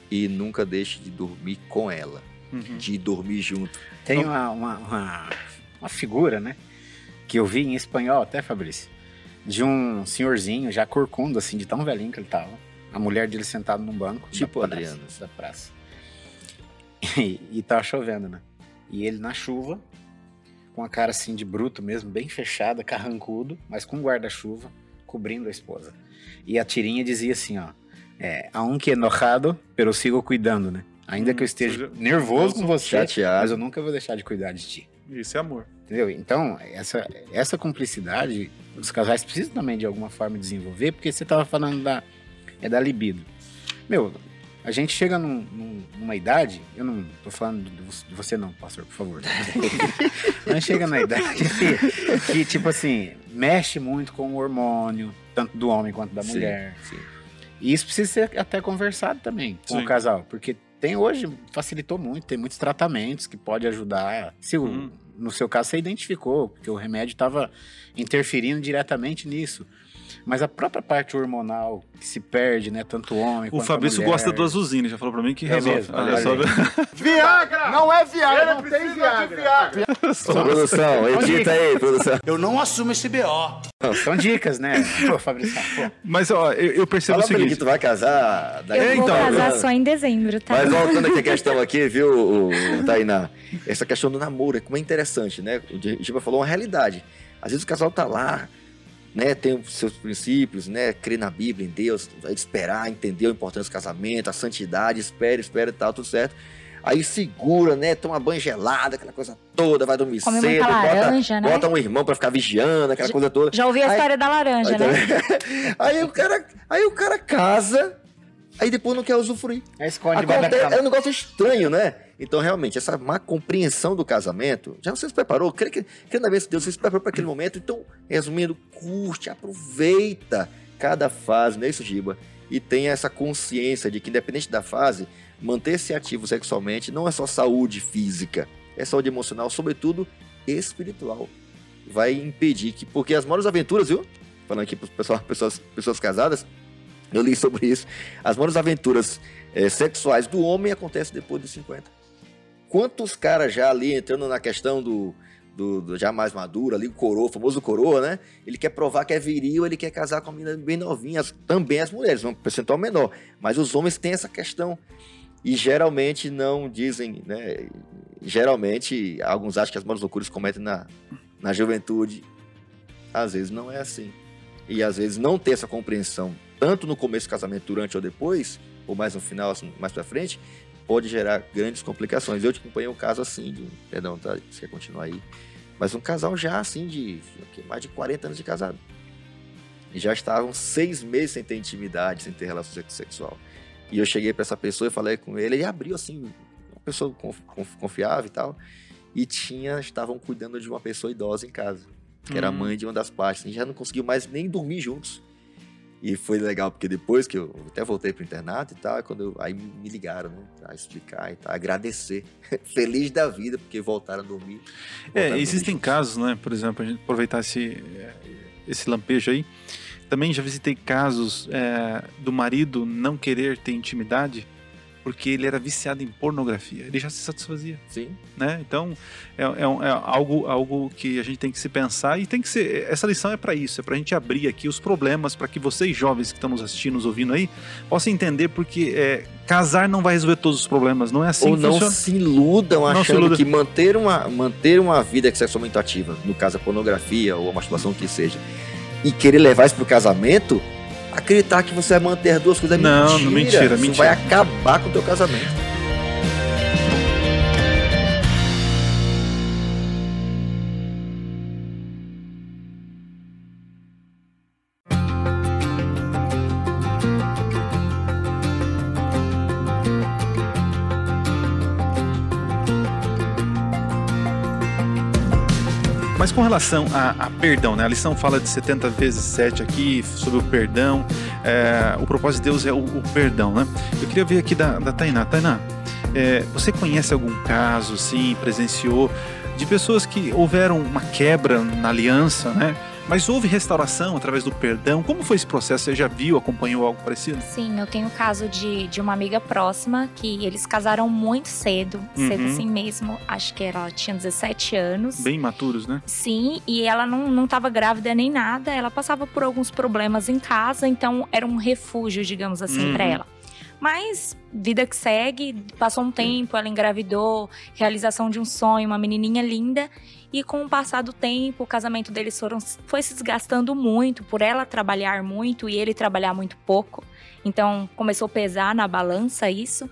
e nunca deixe de dormir com ela. Uhum. De dormir junto. Tem uma, uma, uma, uma figura, né? Que eu vi em espanhol até, Fabrício. De um senhorzinho já corcundo, assim, de tão velhinho que ele tava. A mulher dele sentada num banco. Tipo da praça, Adriano. Da praça. E, e tava chovendo, né? E ele na chuva, com a cara assim de bruto mesmo, bem fechada, carrancudo, mas com guarda-chuva, cobrindo a esposa. E a tirinha dizia assim, ó. É, aunque enojado, pero sigo cuidando, né? Ainda Hum, que eu esteja seja, nervoso com você, Chateado. mas eu nunca vou deixar de cuidar de ti. Isso é amor. Entendeu? Então, essa, essa cumplicidade, os casais precisam também de alguma forma desenvolver, porque você tava falando da, é da libido. Meu, a gente chega num- num- numa idade, eu não tô falando de você- não, pastor, por favor. Mas chega na idade que, que, tipo assim, mexe muito com o hormônio, tanto do homem quanto da Sim, mulher. sim. E isso precisa ser até conversado também com Sim. o casal, porque tem hoje, facilitou muito, tem muitos tratamentos que pode ajudar. Se o- Uhum. no seu caso você identificou, porque o remédio estava interferindo diretamente nisso. Mas a própria parte hormonal que se perde, né? Tanto o homem O quanto Fabrício a mulher. gosta do azulzinho, já falou pra mim que É resolve. mesmo, Olha só. Viagra! Não é Viagra, não tem Viagra. Ô, produção, edita aí, produção. Eu não assumo esse BO. São dicas, né? Pô, Fabrício, pô. Mas ó, eu, eu percebo Fala o pra ele que seguinte. tu vai casar. daí- Eu vou então, casar só em dezembro, tá? Mas voltando aqui a questão aqui, viu, o, o Tainá? Essa questão do namoro, como é interessante, né? O Giba falou uma realidade. Às vezes o casal tá lá, né? Tem os seus princípios, né? Crê na Bíblia, em Deus, esperar, entender a importância do casamento, a santidade, espera, espera e tal, tudo certo. Aí segura, né? Toma banho gelado, aquela coisa toda, vai dormir Come cedo, muita bota, laranja, né? bota um irmão pra ficar vigiando, aquela coisa toda. Já ouvi a Aí- história da laranja, Aí, né? aí o cara, aí o cara casa, aí depois não quer usufruir. Aí esconde é um negócio estranho, né? Então, realmente, essa má compreensão do casamento, já você se preparou? Crê que, crê na vez de Deus, você se preparou para aquele momento. Então, resumindo, curte, aproveita cada fase, não é isso, Giba? E tenha essa consciência de que, independente da fase, manter-se ativo sexualmente não é só saúde física, é saúde emocional, sobretudo espiritual. Vai impedir que, porque as maiores aventuras, viu? Falando aqui para pessoal, pessoas, pessoas casadas, eu li sobre isso. As maiores aventuras eh, sexuais do homem acontecem depois dos 50. Quantos caras já ali entrando na questão do, do, do já mais maduro, ali, o coroa, o famoso coroa, né? Ele quer provar que é viril, ele quer casar com a menina bem novinha, também as mulheres, um percentual menor. Mas os homens têm essa questão. E geralmente não dizem, né? Geralmente, alguns acham que as maiores loucuras cometem na, na juventude. Às vezes não é assim. E às vezes não ter essa compreensão, tanto no começo do casamento, durante ou depois, ou mais no final, assim, mais pra frente, pode gerar grandes complicações. Eu te acompanhei um caso assim, de, perdão, tá? Você quer continuar aí? Mas um casal já assim, de mais de 40 anos de casado. E já estavam seis meses sem ter intimidade, sem ter relação sex- sexual. E eu cheguei pra essa pessoa e falei com ele, e abriu assim, uma pessoa conf- conf- confiável e tal. E tinha, estavam cuidando de uma pessoa idosa em casa, que era a Hum. mãe de uma das partes. E já não conseguiu mais nem dormir juntos. E foi legal, porque depois que eu até voltei pro internato e tal, quando eu- aí me ligaram, né? Pra explicar e tal, agradecer. Feliz da vida, porque voltaram a dormir. voltaram a É, dormir existem juntos. casos, né? Por exemplo, a gente aproveitar esse, eh, esse lampejo aí. Também já visitei casos eh, do marido não querer ter intimidade porque ele era viciado em pornografia. Ele já se satisfazia, Sim. né? Então é, é é algo, algo que a gente tem que se pensar e tem que ser. Essa lição é para isso, é para a gente abrir aqui os problemas para que vocês jovens que estão nos assistindo, nos ouvindo aí, possam entender porque eh, casar não vai resolver todos os problemas. Não é assim Ou que não funciona. se iludam Não se achando iludam. que manter uma, manter uma vida sexualmente ativa, no caso a pornografia ou a masturbação que seja, e querer levar isso pro casamento, acreditar que você vai manter as duas coisas é Não, mentira. mentira, Isso mentira. vai acabar com o teu casamento. Mas com relação a, a perdão, né? A lição fala de 70 vezes 7 aqui, sobre o perdão. É, o propósito de Deus é o, o perdão, né? Eu queria ver aqui da, da Tainá. Tainá, é, você conhece algum caso, sim, presenciou, de pessoas que houveram uma quebra na aliança, né? Mas houve restauração através do perdão. Como foi esse processo? Você já viu, acompanhou algo parecido? Sim, eu tenho o caso de, de uma amiga próxima que eles casaram muito cedo, cedo Uhum. assim mesmo. Acho que ela tinha 17 anos. Bem maturos, né? Sim, e ela não, não tava grávida nem nada, ela passava por alguns problemas em casa, então era um refúgio, digamos assim, Uhum. pra ela. Mas vida que segue, passou um tempo, ela engravidou, realização de um sonho, uma menininha linda, e com o passar do tempo, o casamento deles foram, foi se desgastando muito, por ela trabalhar muito e ele trabalhar muito pouco. Então começou a pesar na balança isso.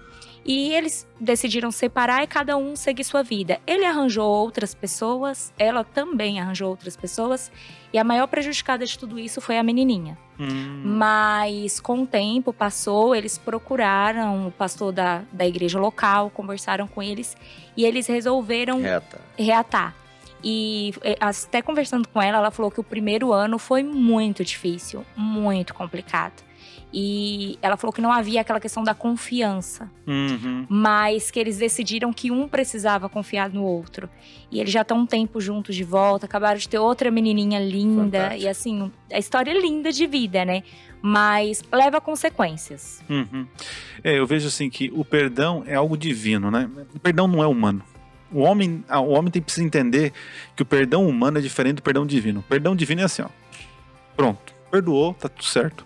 E eles decidiram separar e cada um seguir sua vida. Ele arranjou outras pessoas, ela também arranjou outras pessoas, e a maior prejudicada de tudo isso foi a menininha. Hum. Mas com o tempo passou, eles procuraram o pastor da, da igreja local, conversaram com eles e eles resolveram Reta. reatar. E é, até conversando com ela, ela falou que o primeiro ano foi muito difícil, muito complicado. E ela falou que não havia aquela questão da confiança, Uhum. mas que eles decidiram que um precisava confiar no outro. E eles já estão um tempo juntos de volta, acabaram de ter outra menininha linda. Fantástico. E assim, a história é linda de vida, né? Mas leva consequências. Uhum. É, eu vejo assim que o perdão é algo divino, né? O perdão não é humano. O homem, ah, o homem tem que precisar entender que o perdão humano é diferente do perdão divino. O perdão divino é assim, ó. Pronto, perdoou, tá tudo certo.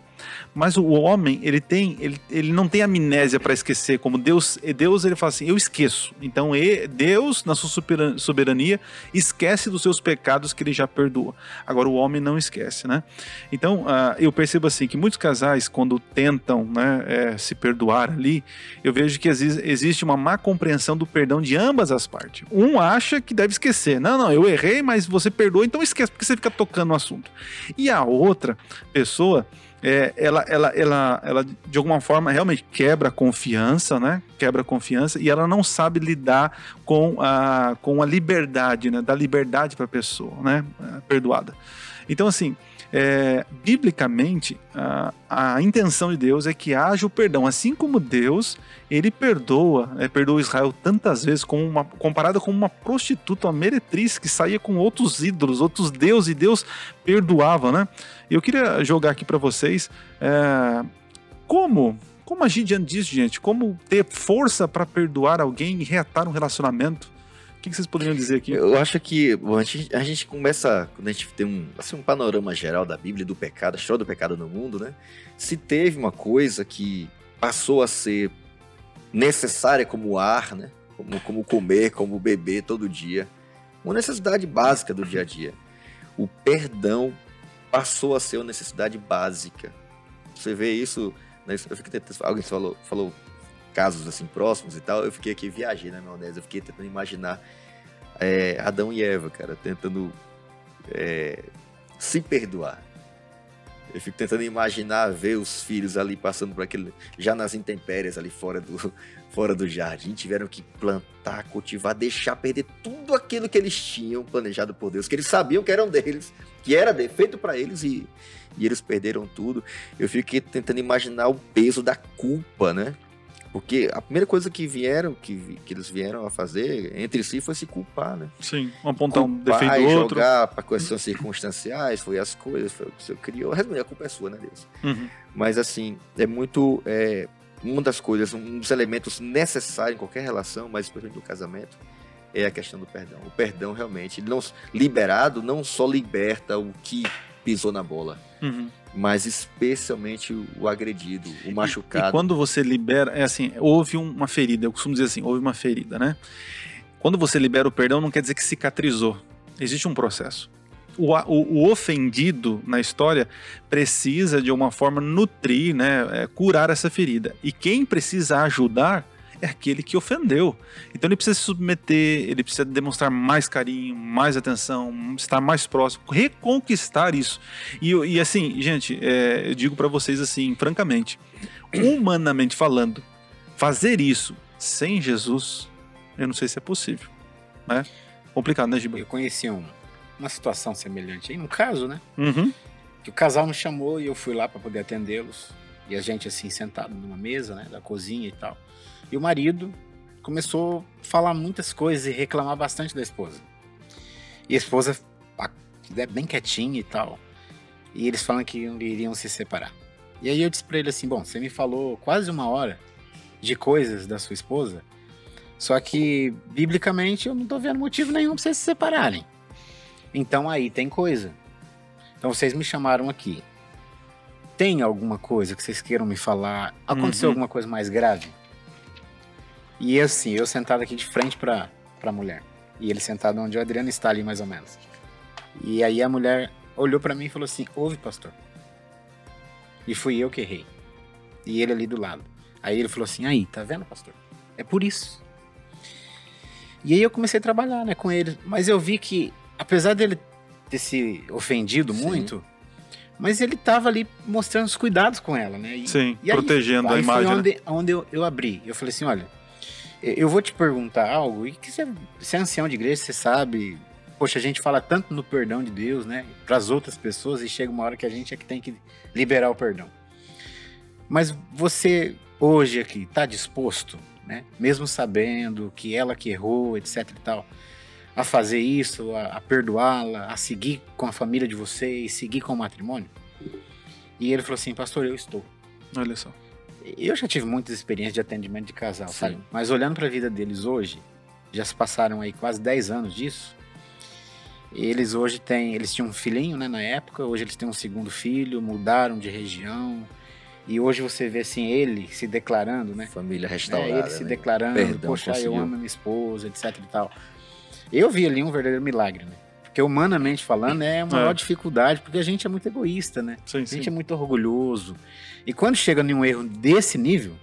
Mas o homem, ele tem, ele, ele não tem amnésia para esquecer, como Deus, Deus ele fala assim, eu esqueço. Então, Deus, na sua soberania, esquece dos seus pecados que ele já perdoa. Agora o homem não esquece, né? Então, ah, eu percebo assim que muitos casais, quando tentam né, eh, se perdoar ali, eu vejo que exi- existe uma má compreensão do perdão de ambas as partes. Um acha que deve esquecer. Não, não, eu errei, mas você perdoa, então esquece, porque você fica tocando no assunto. E a outra pessoa, é, ela, ela, ela, ela, de alguma forma, realmente quebra a confiança, né? Quebra a confiança e ela não sabe lidar com a, com a liberdade, né? Da liberdade para a pessoa, né? eh, Perdoada. Então, assim, é, biblicamente, a, a intenção de Deus é que haja o perdão. Assim como Deus, ele perdoa, é, perdoa Israel tantas vezes, como uma, comparada com uma prostituta, uma meretriz que saía com outros ídolos, outros deuses, e Deus perdoava, né? Eu queria jogar aqui para vocês é, como. Como agir diante disso, gente? Como ter força para perdoar alguém e reatar um relacionamento? O que que vocês poderiam dizer aqui? Eu acho que bom, a, gente, a gente começa, quando a gente tem um, assim, um panorama geral da Bíblia, do pecado, a história do pecado no mundo, né? Se teve uma coisa que passou a ser necessária como ar, né? Como, como comer, como beber todo dia. Uma necessidade básica do dia a dia. O perdão passou a ser uma necessidade básica. Você vê isso. né, Eu fiquei tentando, alguém falou, falou casos assim próximos e tal. Eu fiquei aqui, viajei na maionese, eu fiquei tentando imaginar é, Adão e Eva, cara, tentando é, se perdoar. Eu fico tentando imaginar ver os filhos ali passando por aquele. já nas intempéries ali fora do, fora do jardim. Tiveram que plantar, cultivar, deixar perder tudo aquilo que eles tinham planejado por Deus, que eles sabiam que eram deles, que era feito para eles e, e eles perderam tudo. Eu fiquei tentando imaginar o peso da culpa, né? Porque a primeira coisa que vieram, que, que eles vieram a fazer entre si foi se culpar, né? Sim, vamos apontar um defeito do outro. jogar para questões circunstanciais, foi as coisas, foi o que você criou. Resumindo, a culpa é sua, né, Deus? Uhum. Mas assim, é muito. É, uma das coisas, um dos elementos necessários em qualquer relação, mas especialmente no casamento, é a questão do perdão. O perdão realmente, não, liberado, não só liberta o que pisou na bola, Uhum. Mas especialmente o, agredido, o E machucado. quando você libera, é assim, houve um- uma ferida, eu costumo dizer assim, houve uma ferida, né? Quando você libera o perdão, não quer dizer que cicatrizou. Existe um processo. O, o- o ofendido na história precisa, de uma forma, nutrir, né? é, curar essa ferida. E quem precisa ajudar é aquele que ofendeu. Então ele precisa se submeter, ele precisa demonstrar mais carinho, mais atenção, estar mais próximo, reconquistar isso. E, e assim, gente, é, eu digo pra vocês assim, francamente, humanamente falando, fazer isso sem Jesus, eu não sei se é possível. Né? Complicado, né, Giba? Eu conheci um- uma situação semelhante aí, um caso, né? Uhum. Que o casal me chamou e eu fui lá para poder atendê-los. E a gente assim sentado numa mesa, né, da cozinha e tal. E o marido começou a falar muitas coisas e reclamar bastante da esposa. E a esposa é bem quietinha e tal. E eles falam que iriam se separar. E aí eu disse pra ele assim: "Bom, você me falou quase uma hora de coisas da sua esposa, só que biblicamente eu não tô vendo motivo nenhum pra vocês se separarem. Então aí tem coisa. Então vocês me chamaram aqui. Tem alguma coisa que vocês queiram me falar? Aconteceu Uhum. alguma coisa mais grave? E assim, eu sentado aqui de frente pra, pra mulher. E ele sentado onde o Adriano está ali, mais ou menos. E aí a mulher olhou pra mim e falou assim: Ouve, pastor. E fui eu que errei. E ele ali do lado. Aí ele falou assim: Aí, tá vendo, pastor? É por isso. E aí eu comecei a trabalhar né, com ele. Mas eu vi que, apesar dele ter se ofendido Sim. muito, mas ele tava ali mostrando os cuidados com ela, né? E, Sim, e aí- protegendo a aí imagem. Foi né? onde, onde eu, eu abri. Eu falei assim: olha, eu vou te perguntar algo, e que você, você é ancião de igreja, você sabe poxa, a gente fala tanto no perdão de Deus, né, para as outras pessoas e chega uma hora que a gente é que tem que liberar o perdão. Mas você hoje aqui está disposto, né, mesmo sabendo que ela que errou, etc e tal, a fazer isso, a, a perdoá-la, a seguir com a família de vocês, seguir com o matrimônio? E ele falou assim, pastor, eu estou. Olha só. Eu já tive muitas experiências de atendimento de casal, Sim. sabe? Mas olhando para a vida deles hoje, já se passaram aí quase 10 anos disso. Eles hoje têm, eles tinham um filhinho, né, na época, hoje eles têm um segundo filho, mudaram de região. E hoje você vê assim ele se declarando, né? Família restaurada. É, ele se né? declarando, Perdão, poxa, conseguiu. eu amo minha esposa, etc e tal. Eu vi ali um verdadeiro milagre, né? Porque humanamente falando é uma É. maior dificuldade, porque a gente é muito egoísta, né? Sim, A gente sim. é muito orgulhoso. E quando chega em um erro desse nível,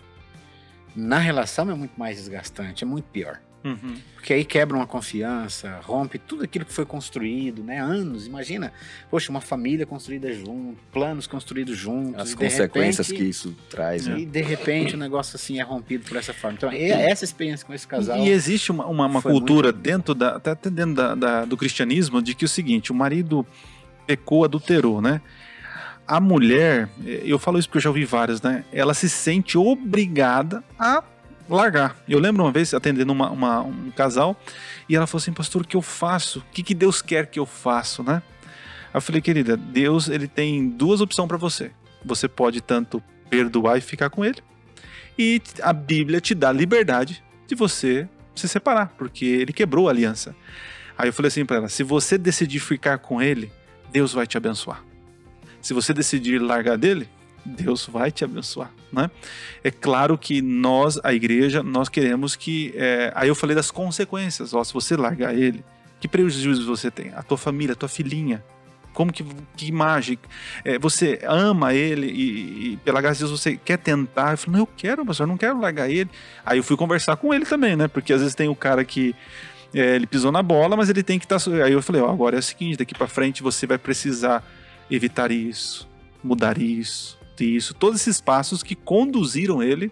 na relação é muito mais desgastante, é muito pior. Uhum. Porque aí quebra uma confiança, rompe tudo aquilo que foi construído, né? Anos, imagina. Poxa, uma família construída junto, planos construídos juntos. As consequências repente- que isso traz, né? E de repente o negócio assim é rompido por essa forma. Então, essa experiência com esse casal. E existe uma, uma, uma cultura dentro da, até até dentro da, da- do cristianismo de que o seguinte, o marido pecou, adulterou, né? A mulher, eh, eu falo isso porque eu já ouvi várias, né? Ela se sente obrigada a largar. Eu lembro uma vez atendendo uma, uma- um casal e ela falou assim, pastor, o que eu faço? O que, que Deus quer que eu faça, né? Eu falei, querida, Deus ele tem duas opções para você. Você pode tanto perdoar e ficar com ele, e a Bíblia te dá liberdade de você se separar, porque ele quebrou a aliança. Aí eu falei assim para ela: se você decidir ficar com ele, Deus vai te abençoar. Se você decidir largar dele, Deus vai te abençoar, né? É claro que nós, a igreja, nós queremos que. é, Aí eu falei das consequências. Ó, se você largar ele, que prejuízo você tem? A tua família, a tua filhinha. Como que, que imagem? É, você ama ele e, e, pela graça de Deus você quer tentar? Eu falei, não, eu quero, mas eu não quero largar ele. Aí eu fui conversar com ele também, né? Porque às vezes tem o cara que é, ele pisou na bola, mas ele tem que estar. Aí eu falei, ó, agora é o seguinte, daqui pra frente você vai precisar evitar isso, mudar isso, isso, todos esses passos que conduziram ele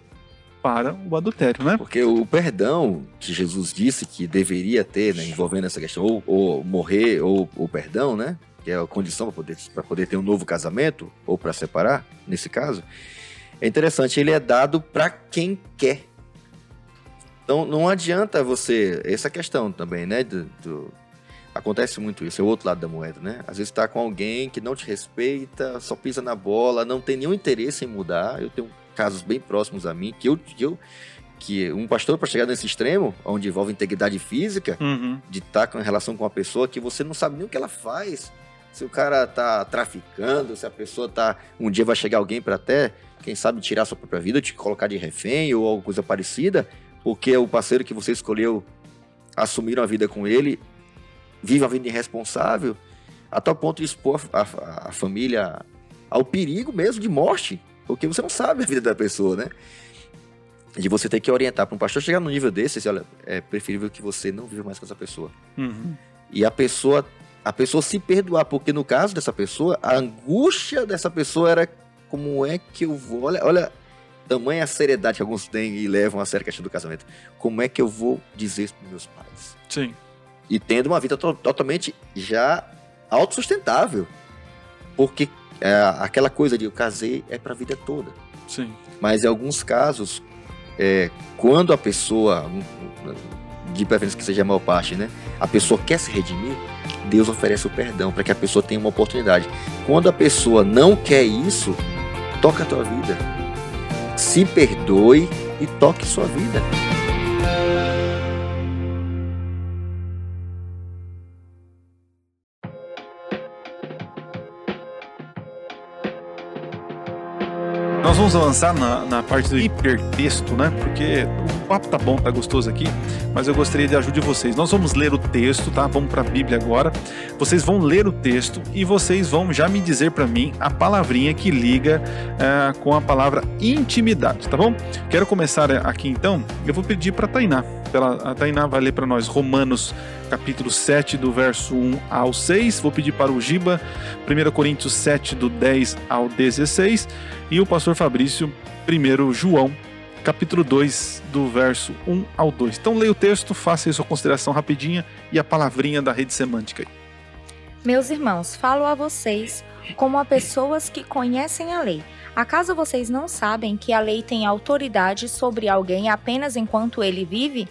para o adultério, né? Porque o perdão que Jesus disse que deveria ter, né, envolvendo essa questão, ou, ou morrer, ou o perdão, né? Que é a condição para poder, poder ter um novo casamento, ou para separar, nesse caso. É interessante, ele é dado para quem quer. Então não adianta você. Essa questão também, né? Do, do- acontece muito isso, é o outro lado da moeda, né? Às vezes tá com alguém que não te respeita, só pisa na bola, não tem nenhum interesse em mudar. Eu tenho casos bem próximos a mim que eu, que eu que um pastor para chegar nesse extremo, onde envolve integridade física, Uhum. de estar com relação com uma pessoa que você não sabe nem o que ela faz. Se o cara tá traficando, se a pessoa tá. Um dia vai chegar alguém para até, quem sabe, tirar sua própria vida, te colocar de refém ou alguma coisa parecida, porque o parceiro que você escolheu assumir uma vida com ele vive uma vida irresponsável, a tal ponto de expor a, a- a família ao perigo mesmo de morte, porque você não sabe a vida da pessoa, né? De você ter que orientar para um pastor chegar no nível desse, assim, olha, é preferível que você não viva mais com essa pessoa Uhum. e a pessoa a pessoa se perdoar, porque no caso dessa pessoa, a angústia dessa pessoa era como é que eu vou, olha, olha tamanha seriedade que alguns têm e levam a sério a questão do casamento. Como é que eu vou dizer isso para meus pais? Sim. E tendo uma vida to- totalmente já autossustentável. Porque é, aquela coisa de eu casei é para a vida toda. Sim. Mas em alguns casos, é, quando a pessoa, um, de preferência que seja a maior parte, né? A pessoa quer se redimir, Deus oferece o perdão para que a pessoa tenha uma oportunidade. Quando a pessoa não quer isso, toca a tua vida. Se perdoe e toque sua vida. Nós vamos avançar na, na parte do hipertexto, né? Porque o papo tá bom, tá gostoso aqui, mas eu gostaria de ajuda de vocês. Nós vamos ler o texto, tá? Vamos para a Bíblia agora. Vocês vão ler o texto e vocês vão já me dizer para mim a palavrinha que liga eh, com a palavra intimidade, tá bom? Quero começar aqui então. Eu vou pedir para Tainá. Ela, a Tainá vai ler para nós Romanos capítulo 7, do verso 1 ao 6. Vou pedir para o Giba 1 Coríntios 7, do 10 ao 16 e o pastor Fabrício, primeiro João capítulo 2, do verso 1 ao 2. Então leia o texto, faça sua consideração rapidinha e a palavrinha da rede semântica aí. Meus irmãos, falo a vocês como a pessoas que conhecem a lei. Acaso vocês não sabem que a lei tem autoridade sobre alguém apenas enquanto ele vive?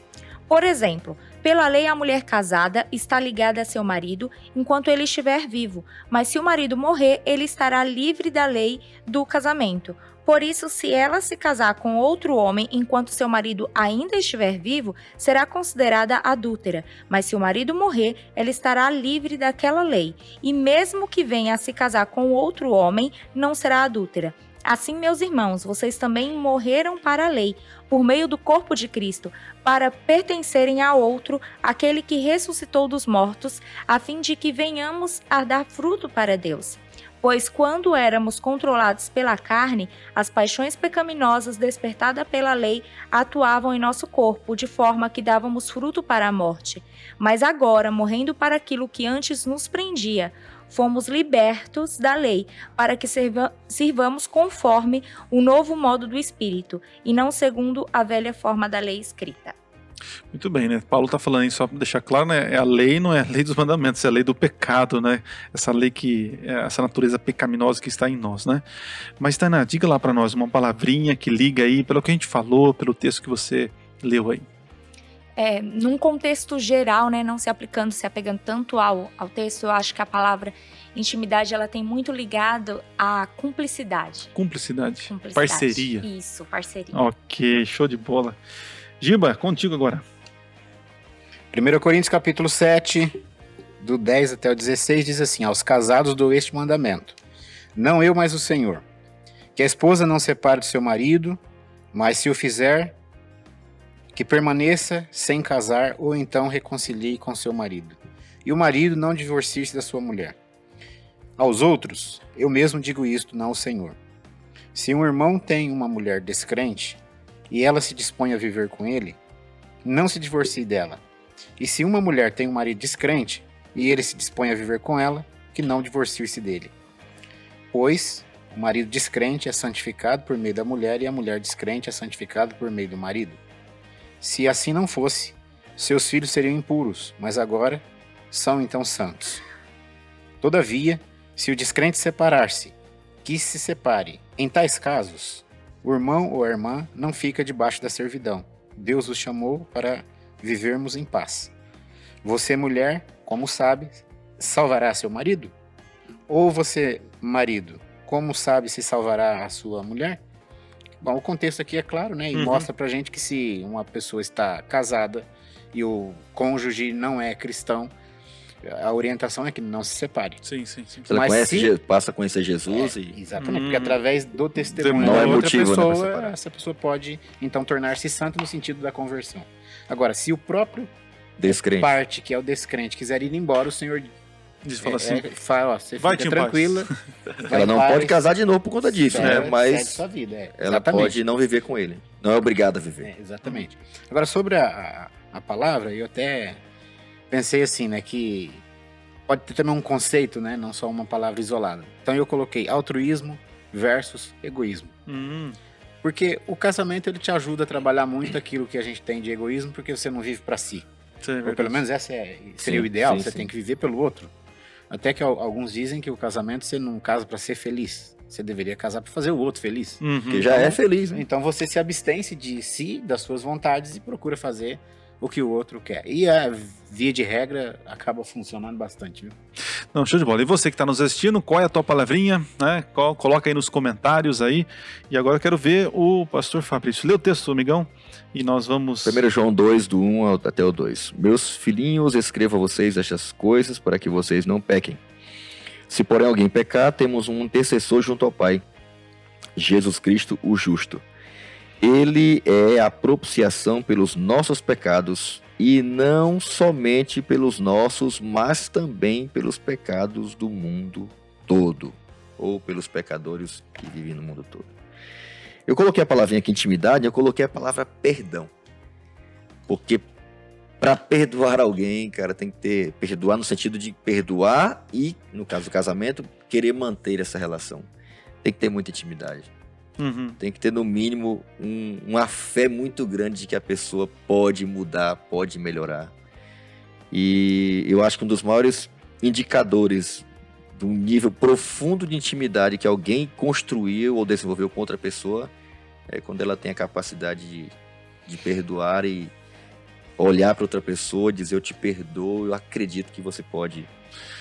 Por exemplo, pela lei, a mulher casada está ligada a seu marido enquanto ele estiver vivo, mas se o marido morrer, ele estará livre da lei do casamento. Por isso, se ela se casar com outro homem enquanto seu marido ainda estiver vivo, será considerada adúltera. Mas se o marido morrer, ela estará livre daquela lei. E mesmo que venha a se casar com outro homem, não será adúltera. Assim, meus irmãos, vocês também morreram para a lei, por meio do corpo de Cristo, para pertencerem a outro, aquele que ressuscitou dos mortos, a fim de que venhamos a dar fruto para Deus. Pois quando éramos controlados pela carne, as paixões pecaminosas despertadas pela lei atuavam em nosso corpo, de forma que dávamos fruto para a morte. Mas agora, morrendo para aquilo que antes nos prendia, fomos libertos da lei, para que sirva, sirvamos conforme o novo modo do Espírito, e não segundo a velha forma da lei escrita. Muito bem, né? Paulo está falando aí, só para deixar claro, né? É a lei, não é a lei dos mandamentos, é a lei do pecado, né? Essa lei que, é essa natureza pecaminosa que está em nós, né? Mas, Tainá, diga lá para nós uma palavrinha que liga aí, pelo que a gente falou, pelo texto que você leu aí é, num contexto geral, né, não se aplicando, se apegando tanto ao, ao texto, eu acho que a palavra intimidade ela tem muito ligado à cumplicidade. Cumplicidade. cumplicidade. Parceria. Isso, parceria. Ok, show de bola. Giba, contigo agora. 1 Coríntios capítulo 7, do 10 até o 16, diz assim: Aos casados dou este mandamento: Não eu, mas o Senhor. Que a esposa não separe do seu marido, mas se o fizer, que permaneça sem casar ou então reconcilie com seu marido, e o marido não divorcie-se da sua mulher. Aos outros, eu mesmo digo isto, não ao Senhor. Se um irmão tem uma mulher descrente e ela se dispõe a viver com ele, não se divorcie dela. E se uma mulher tem um marido descrente e ele se dispõe a viver com ela, que não divorcie-se dele. Pois o marido descrente é santificado por meio da mulher e a mulher descrente é santificada por meio do marido. Se assim não fosse, seus filhos seriam impuros, mas agora são então santos. Todavia, se o descrente separar-se, que se separe. Em tais casos, o irmão ou a irmã não fica debaixo da servidão. Deus os chamou para vivermos em paz. Você, mulher, como sabe, salvará seu marido? Ou você, marido, como sabe se salvará a sua mulher? Bom, o contexto aqui é claro, né? E uhum. mostra pra gente que se uma pessoa está casada e o cônjuge não é cristão, a orientação é que não se separe. Sim, sim, sim. Ela conhece, se... passa a conhecer Jesus é, e... Exatamente, porque uhum. através do testemunho não da é outra motivo, né, pessoa, né, essa pessoa pode então tornar-se santo no sentido da conversão. Agora, se o próprio descrente. parte, que é o descrente, quiser ir embora, o Senhor Diz, fala assim, é, fala, ó, você vai fica tranquila. ela não pode casar de novo por conta disso, né? Mas vida, é. ela pode não viver com ele. Não é obrigada a viver. É, exatamente. Agora, sobre a, a, a, palavra, eu até pensei assim, né? Que pode ter também um conceito, né? Não só uma palavra isolada. Então eu coloquei altruísmo versus egoísmo. Hum. Porque o casamento ele te ajuda a trabalhar muito aquilo que a gente tem de egoísmo, porque você não vive para si. Sim, Ou pelo menos essa é, seria sim, o ideal, sim, você tem que viver pelo outro. Até que alguns dizem que o casamento você não casa para ser feliz. Você deveria casar para fazer o outro feliz. Uhum. Que já é feliz, né? Então você se abstém de si, das suas vontades e procura fazer o que o outro quer. E a via de regra acaba funcionando bastante, viu? Não, show de bola. E você que está nos assistindo, qual é a tua palavrinha? Né? Coloca aí nos comentários aí. E agora eu quero ver o pastor Fabrício. Lê o texto, amigão. E nós vamos. 1 João 2, do 1 até o 2. Meus filhinhos, escrevo a vocês estas coisas para que vocês não pequem. Se porém alguém pecar, temos um intercessor junto ao Pai, Jesus Cristo, o justo. Ele é a propiciação pelos nossos pecados, e não somente pelos nossos, mas também pelos pecados do mundo todo, ou pelos pecadores que vivem no mundo todo. Eu coloquei a palavrinha aqui intimidade, eu coloquei a palavra perdão. Porque para perdoar alguém, cara, tem que ter perdoar no sentido de perdoar e, no caso do casamento, querer manter essa relação. Tem que ter muita intimidade. Uhum. Tem que ter, no mínimo, um- uma fé muito grande de que a pessoa pode mudar, pode melhorar. E eu acho que um dos maiores indicadores do nível profundo de intimidade que alguém construiu ou desenvolveu com outra pessoa é quando ela tem a capacidade de, de perdoar e olhar para outra pessoa, dizer eu te perdoo, eu acredito que você pode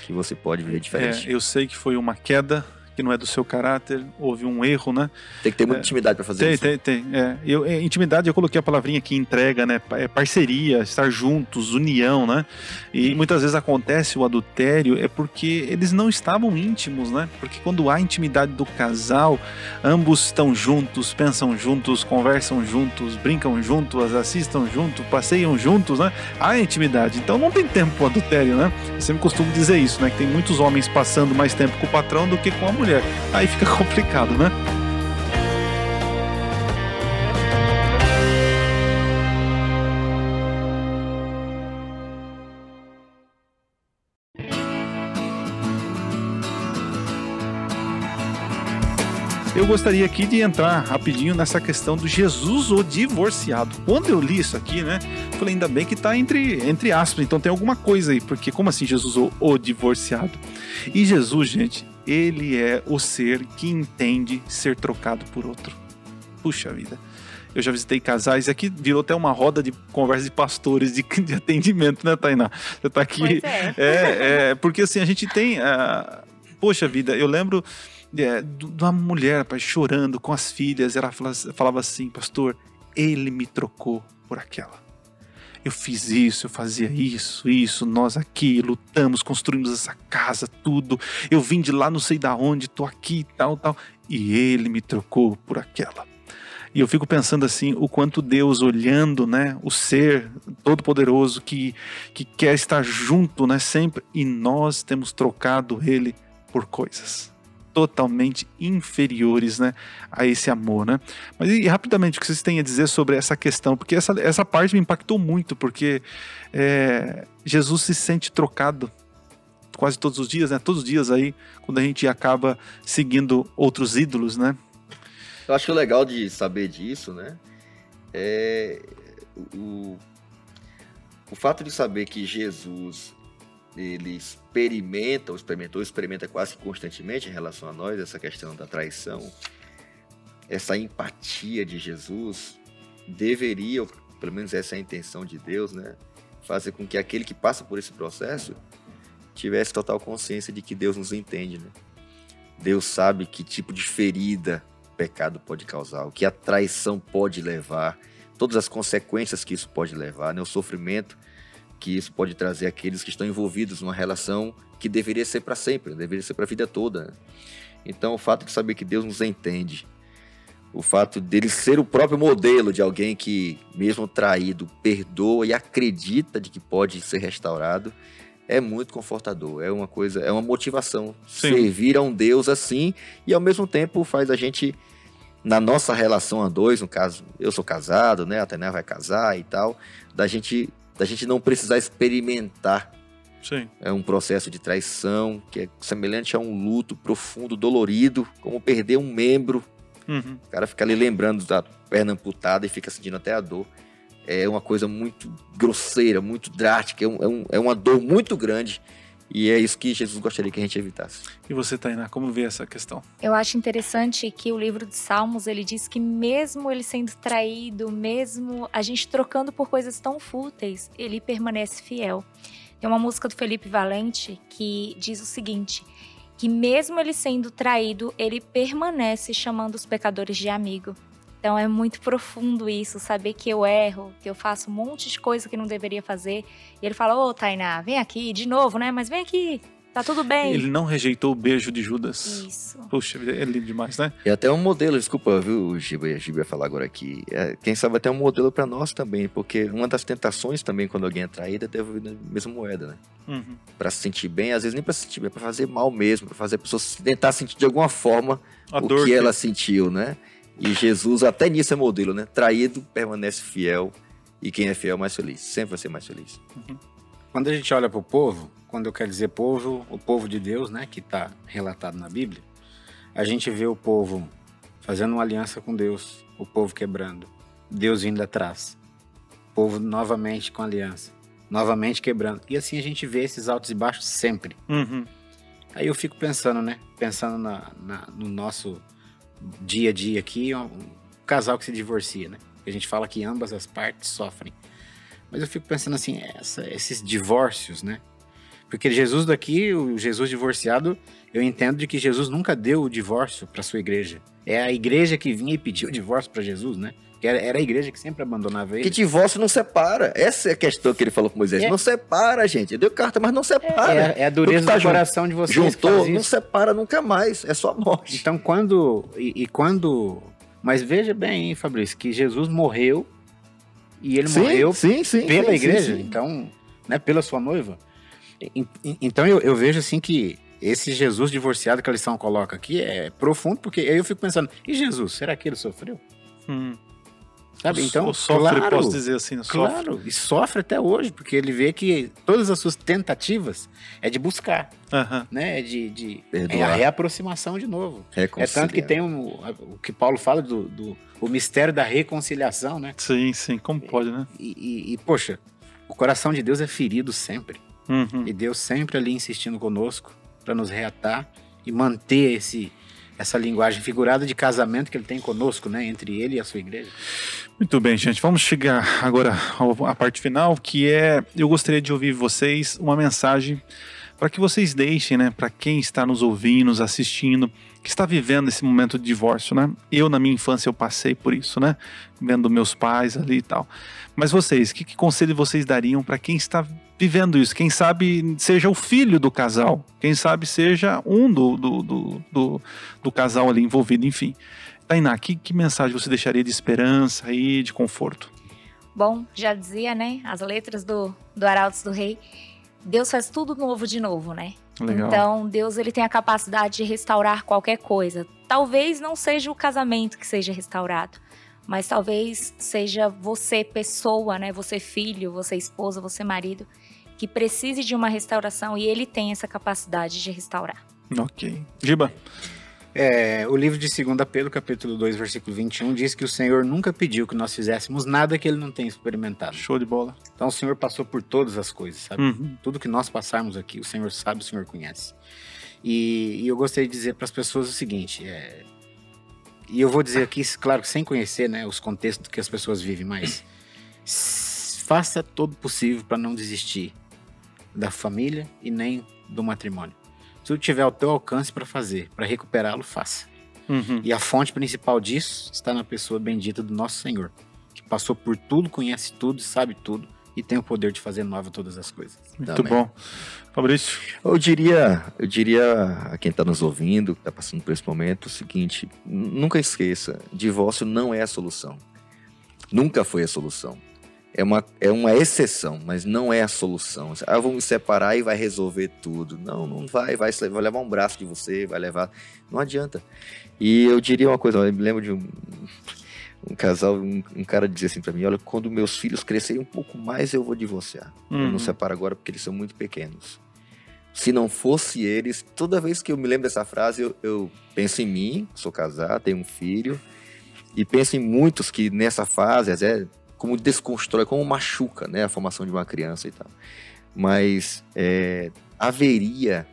que você pode viver diferente. É, eu sei que foi uma queda, que não é do seu caráter, houve um erro, né? Tem que ter muita é, intimidade para fazer Tem, isso. tem, tem. É. Eu, é, intimidade, eu coloquei a palavrinha aqui, entrega, né? É parceria, estar juntos, união, né? E muitas vezes acontece o adultério é porque eles não estavam íntimos, né? Porque quando há intimidade do casal, ambos estão juntos, pensam juntos, conversam juntos, brincam juntos, assistam juntos, passeiam juntos, né? Há intimidade. Então não tem tempo para adultério, né? Eu sempre costumo dizer isso, né? Que tem muitos homens passando mais tempo com o patrão do que com a mulher. Aí fica complicado, né? Eu gostaria aqui de entrar rapidinho nessa questão do Jesus o divorciado. Quando eu li isso aqui, né? Falei, ainda bem que tá entre, entre aspas, então tem alguma coisa aí, porque como assim Jesus o, o divorciado? E Jesus, gente, ele é o ser que entende ser trocado por outro. Puxa vida. Eu já visitei casais, aqui virou até uma roda de conversa de pastores de, de atendimento, né, Tainá? Você tá aqui. É. É, é, porque assim, a gente tem. ah, poxa vida, eu lembro é, de uma mulher, rapaz, chorando com as filhas. Ela fala- falava assim, pastor, ele me trocou por aquela. Eu fiz isso, eu fazia isso, isso, nós aqui lutamos, construímos essa casa, tudo. Eu vim de lá, não sei da onde, tô aqui, tal, tal. E ele me trocou por aquela. E eu fico pensando assim, o quanto Deus olhando, né, o ser todo-poderoso que, que quer estar junto, né, sempre, e nós temos trocado ele por coisas totalmente inferiores, né, a esse amor, né? Mas e, rapidamente o que vocês têm a dizer sobre essa questão, porque essa, essa parte me impactou muito, porque é, Jesus se sente trocado quase todos os dias, né? Todos os dias aí, quando a gente acaba seguindo outros ídolos, né? Eu acho legal de saber disso, né? É o, o fato de saber que Jesus ele experimenta, ou experimentou, experimenta quase constantemente em relação a nós essa questão da traição, essa empatia de Jesus deveria, pelo menos essa é a intenção de Deus, né? Fazer com que aquele que passa por esse processo tivesse total consciência de que Deus nos entende, né? Deus sabe que tipo de ferida pecado pode causar, o que a traição pode levar, todas as consequências que isso pode levar, né? o sofrimento que isso pode trazer àqueles que estão envolvidos numa relação que deveria ser para sempre, deveria ser para a vida toda. Então, o fato de saber que Deus nos entende, o fato dele ser o próprio modelo de alguém que, mesmo traído, perdoa e acredita de que pode ser restaurado, é muito confortador. É uma coisa, é uma motivação Sim. servir a um Deus assim e ao mesmo tempo faz a gente na nossa relação a dois, no caso, eu sou casado, né, a Tainá vai casar e tal, da gente da gente não precisar experimentar Sim. é um processo de traição que é semelhante a um luto profundo, dolorido, como perder um membro. Uhum. O cara fica ali lembrando da perna amputada e fica sentindo até a dor. É uma coisa muito grosseira, muito drástica, é, um- é é uma dor muito grande. E é isso que Jesus gostaria que a gente evitasse. E você, Tainá, como vê essa questão? Eu acho interessante que o livro de Salmos, ele diz que mesmo ele sendo traído, mesmo a gente trocando por coisas tão fúteis, ele permanece fiel. Tem uma música do Felipe Valente que diz o seguinte: que mesmo ele sendo traído, ele permanece chamando os pecadores de amigo. Então é muito profundo isso, saber que eu erro, que eu faço um monte de coisa que não deveria fazer. E ele fala: Ô, Tainá, vem aqui, de novo, né? Mas vem aqui, tá tudo bem. Ele não rejeitou o beijo de Judas. Isso. Puxa, é lindo demais, né? E até um modelo, desculpa, viu, Giba, Giba ia falar agora aqui. É, quem sabe até um modelo para nós também, porque uma das tentações também quando alguém é traído é devolver a mesma moeda, né? Uhum. Pra se sentir bem, às vezes nem pra se sentir bem, é pra fazer mal mesmo, pra fazer a pessoa se- tentar sentir de alguma forma A o dor que ela sentiu, né? E Jesus até nisso é modelo, né? Traído permanece fiel e quem é fiel é mais feliz, sempre vai ser mais feliz. Quando a gente olha para o povo, quando eu quero dizer povo, o povo de Deus, né, que está relatado na Bíblia, a gente vê o povo fazendo uma aliança com Deus, o povo quebrando, Deus vindo atrás, o povo novamente com aliança, novamente quebrando. E assim a gente vê esses altos e baixos sempre. Uhum. Aí eu fico pensando, né? Pensando na, na- no nosso dia a dia aqui, um, um casal que se divorcia, né? A gente fala que ambas as partes sofrem. Mas eu fico pensando assim, essa- esses divórcios, né? Porque Jesus daqui, o Jesus divorciado, eu entendo de que Jesus nunca deu o divórcio para sua igreja. É a igreja que vinha e pediu o divórcio para Jesus, né? Que era, era a igreja que sempre abandonava ele. Que divórcio não separa. Essa é a questão que ele falou com Moisés. É. Não separa, gente. Deu carta, mas não separa. É, é a dureza Tá do coração de vocês que Juntou, não separa nunca mais. É só morte. Então, quando. E, e quando. Mas veja bem, hein, Fabrício, que Jesus morreu e ele morreu sim, sim. pela sim, igreja, sim, sim. então, né, pela sua noiva. Então eu, eu vejo assim que esse Jesus divorciado que a lição coloca aqui é profundo, porque aí eu fico pensando, e Jesus, será que ele sofreu? Hum. Sabe? Então, o sofre, claro, posso dizer assim, sofre. Claro, e sofre até hoje, porque ele vê que todas as suas tentativas é de buscar, Aham. né? É de, de é a reaproximação de novo. É tanto que tem um, o que Paulo fala do, do o mistério da reconciliação, né? Sim, sim, como pode, né? E, e- e, poxa, o coração de Deus é ferido sempre. Uhum. E Deus sempre ali insistindo conosco para nos reatar e manter esse essa linguagem figurada de casamento que ele tem conosco, né, entre ele e a sua igreja. Muito bem, gente. Vamos chegar agora à parte final, que é eu gostaria de ouvir vocês uma mensagem para que vocês deixem, né, para quem está nos ouvindo, nos assistindo, que está vivendo esse momento de divórcio, né? Eu na minha infância eu passei por isso, né? Vendo meus pais ali e tal. Mas vocês, que, que conselho vocês dariam para quem está vivendo isso? Quem sabe seja o filho do casal, quem sabe seja um do, do, do, do, do casal ali envolvido, enfim. Tainá, que, que mensagem você deixaria de esperança e de conforto? Bom, já dizia, né? As letras do, do Arautos do Rei. Deus faz tudo novo de novo, né? Legal. Então, Deus ele tem a capacidade de restaurar qualquer coisa. Talvez não seja o casamento que seja restaurado, mas talvez seja você pessoa, né? Você filho, você esposa, você marido, que precise de uma restauração e ele tem essa capacidade de restaurar. Ok. Giba. É, o livro de 2 Pedro, capítulo 2, versículo 21, diz que o Senhor nunca pediu que nós fizéssemos nada que ele não tenha experimentado. Show de bola. Então o Senhor passou por todas as coisas, sabe? Uhum. Tudo que nós passarmos aqui, o Senhor sabe, o Senhor conhece. E, e eu gostaria de dizer para as pessoas o seguinte: é, e eu vou dizer aqui, claro, sem conhecer né, os contextos que as pessoas vivem, mas faça todo possível para não desistir da família e nem do matrimônio. Se tiver ao teu alcance para fazer, para recuperá-lo, faça. Uhum. E a fonte principal disso está na pessoa bendita do nosso Senhor, que passou por tudo, conhece tudo, sabe tudo e tem o poder de fazer nova todas as coisas. Muito Também. bom. Fabrício. Eu diria, eu diria a quem está nos ouvindo, que está passando por esse momento, o seguinte: nunca esqueça, divórcio não é a solução. Nunca foi a solução. É uma, é uma exceção, mas não é a solução. Ah, vamos separar e vai resolver tudo. Não, não vai, vai, vai levar um braço de você, vai levar. Não adianta. E eu diria uma coisa, eu me lembro de um, um casal, um, um cara dizia assim para mim: olha, quando meus filhos crescerem um pouco mais, eu vou divorciar. Eu Uhum. não separo agora porque eles são muito pequenos. Se não fosse eles, toda vez que eu me lembro dessa frase, eu, eu penso em mim, sou casado, tenho um filho, e penso em muitos que nessa fase, é como desconstrói, como machuca né, a formação de uma criança e tal. Mas é, haveria,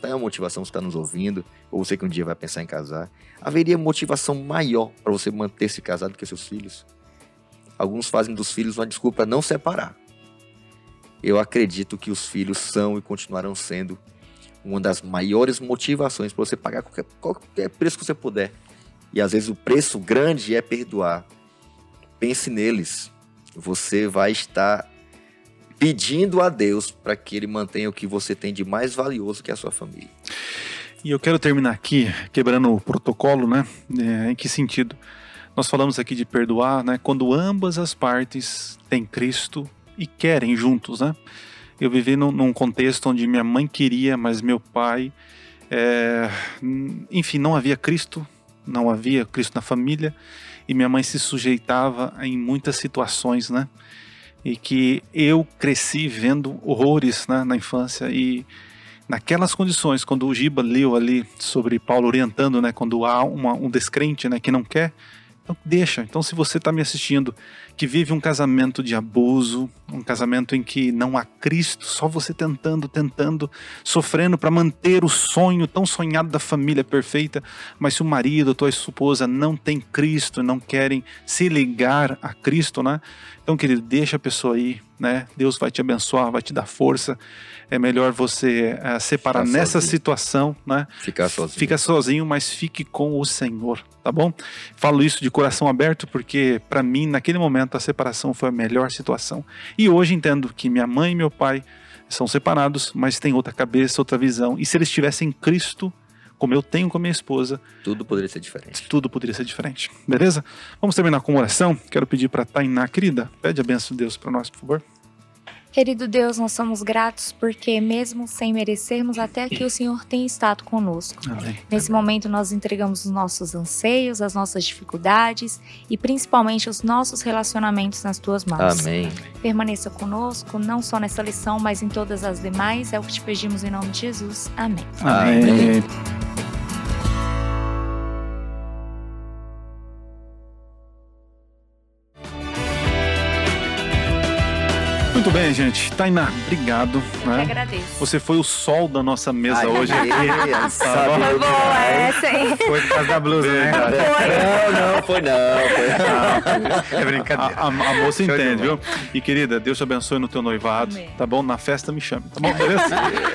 tá uma motivação você está nos ouvindo, ou você que um dia vai pensar em casar, haveria motivação maior para você manter-se casado do que seus filhos. Alguns fazem dos filhos uma desculpa para não separar eu acredito que os filhos são e continuarão sendo uma das maiores motivações para você pagar qualquer, qualquer preço que você puder. E às vezes o preço grande é perdoar. Pense neles. Você vai estar pedindo a Deus para que Ele mantenha o que você tem de mais valioso que é a sua família. E eu quero terminar aqui quebrando o protocolo, né? É, em que sentido? Nós falamos aqui de perdoar, né? Quando ambas as partes têm Cristo e querem juntos, né? Eu vivi num, num contexto onde minha mãe queria, mas meu pai, é, enfim, não havia Cristo, não havia Cristo na família e minha mãe se sujeitava em muitas situações, né? E que eu cresci vendo horrores né, na infância e naquelas condições, quando o Giba leu ali sobre Paulo orientando, né, quando há uma, um descrente, né, que não quer, então deixa. Então se você está me assistindo, que vive um casamento de abuso, um casamento em que não há Cristo, só você tentando, tentando, sofrendo para manter o sonho tão sonhado da família perfeita, mas se o marido, a tua esposa não tem Cristo, não querem se ligar a Cristo, né? Então, querido, deixa a pessoa aí, né? Deus vai te abençoar, vai te dar força. É melhor você uh, separar Ficar nessa sozinho. situação, né? Ficar sozinho. Fica sozinho, mas fique com o Senhor, tá bom? Falo isso de coração aberto porque para mim naquele momento a separação foi a melhor situação. E hoje entendo que minha mãe e meu pai são separados, mas têm outra cabeça, outra visão. E se eles tivessem Cristo, como eu tenho com a minha esposa, tudo poderia ser diferente. Tudo poderia ser diferente. Beleza? Vamos terminar com uma oração. Quero pedir para Tainá, querida, pede a benção de Deus para nós, por favor. Querido Deus, nós somos gratos porque, mesmo sem merecermos, até aqui o Senhor tem estado conosco. Amém. Nesse Amém. momento, nós entregamos os nossos anseios, as nossas dificuldades e principalmente os nossos relacionamentos nas tuas mãos. Amém. Permaneça conosco, não só nessa lição, mas em todas as demais. É o que te pedimos em nome de Jesus. Amém. Amém. Amém. Muito bem, gente. Tainá, obrigado. Eu né? agradeço. Você foi o sol da nossa mesa Ai, hoje. Tá foi boa essa, hein? Foi por causa da blusa, né, cara? Não, não, foi não. Foi... É brincadeira. A, a, a moça Show entende, viu? E querida, Deus te abençoe no teu noivado, Amém. tá bom? Na festa me chame, tá bom? Beleza?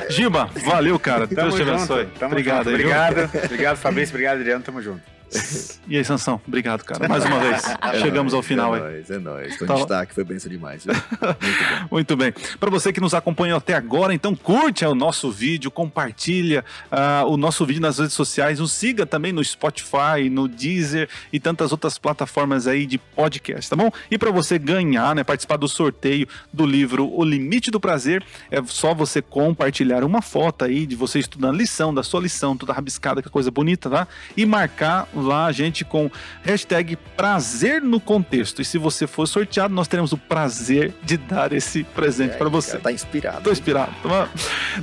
Giba, valeu, cara. Tamo Deus te abençoe. Tamo obrigado. Junto. Obrigado. Obrigado, Fabrício. Obrigado, Adriano. Tamo junto. E aí, Sansão, obrigado, cara. Mais uma vez. É Chegamos nóis, ao final é. Nóis, é nóis. Com tá. destaque, foi benção demais. Viu? Muito bem. Muito bem. Para você que nos acompanhou até agora, então curte o nosso vídeo, compartilha uh, o nosso vídeo nas redes sociais, nos siga também no Spotify, no Deezer e tantas outras plataformas aí de podcast, tá bom? E para você ganhar, né, participar do sorteio do livro O Limite do Prazer, é só você compartilhar uma foto aí de você estudando a lição, da sua lição, toda rabiscada, que coisa bonita, tá? E marcar lá a gente com hashtag prazer no contexto. E se você for sorteado, nós teremos o prazer de dar esse presente para você. Tá inspirado. Tô inspirado. Tá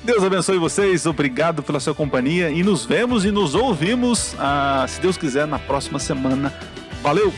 Deus abençoe vocês, obrigado pela sua companhia e nos vemos e nos ouvimos, ah, se Deus quiser, na próxima semana. Valeu!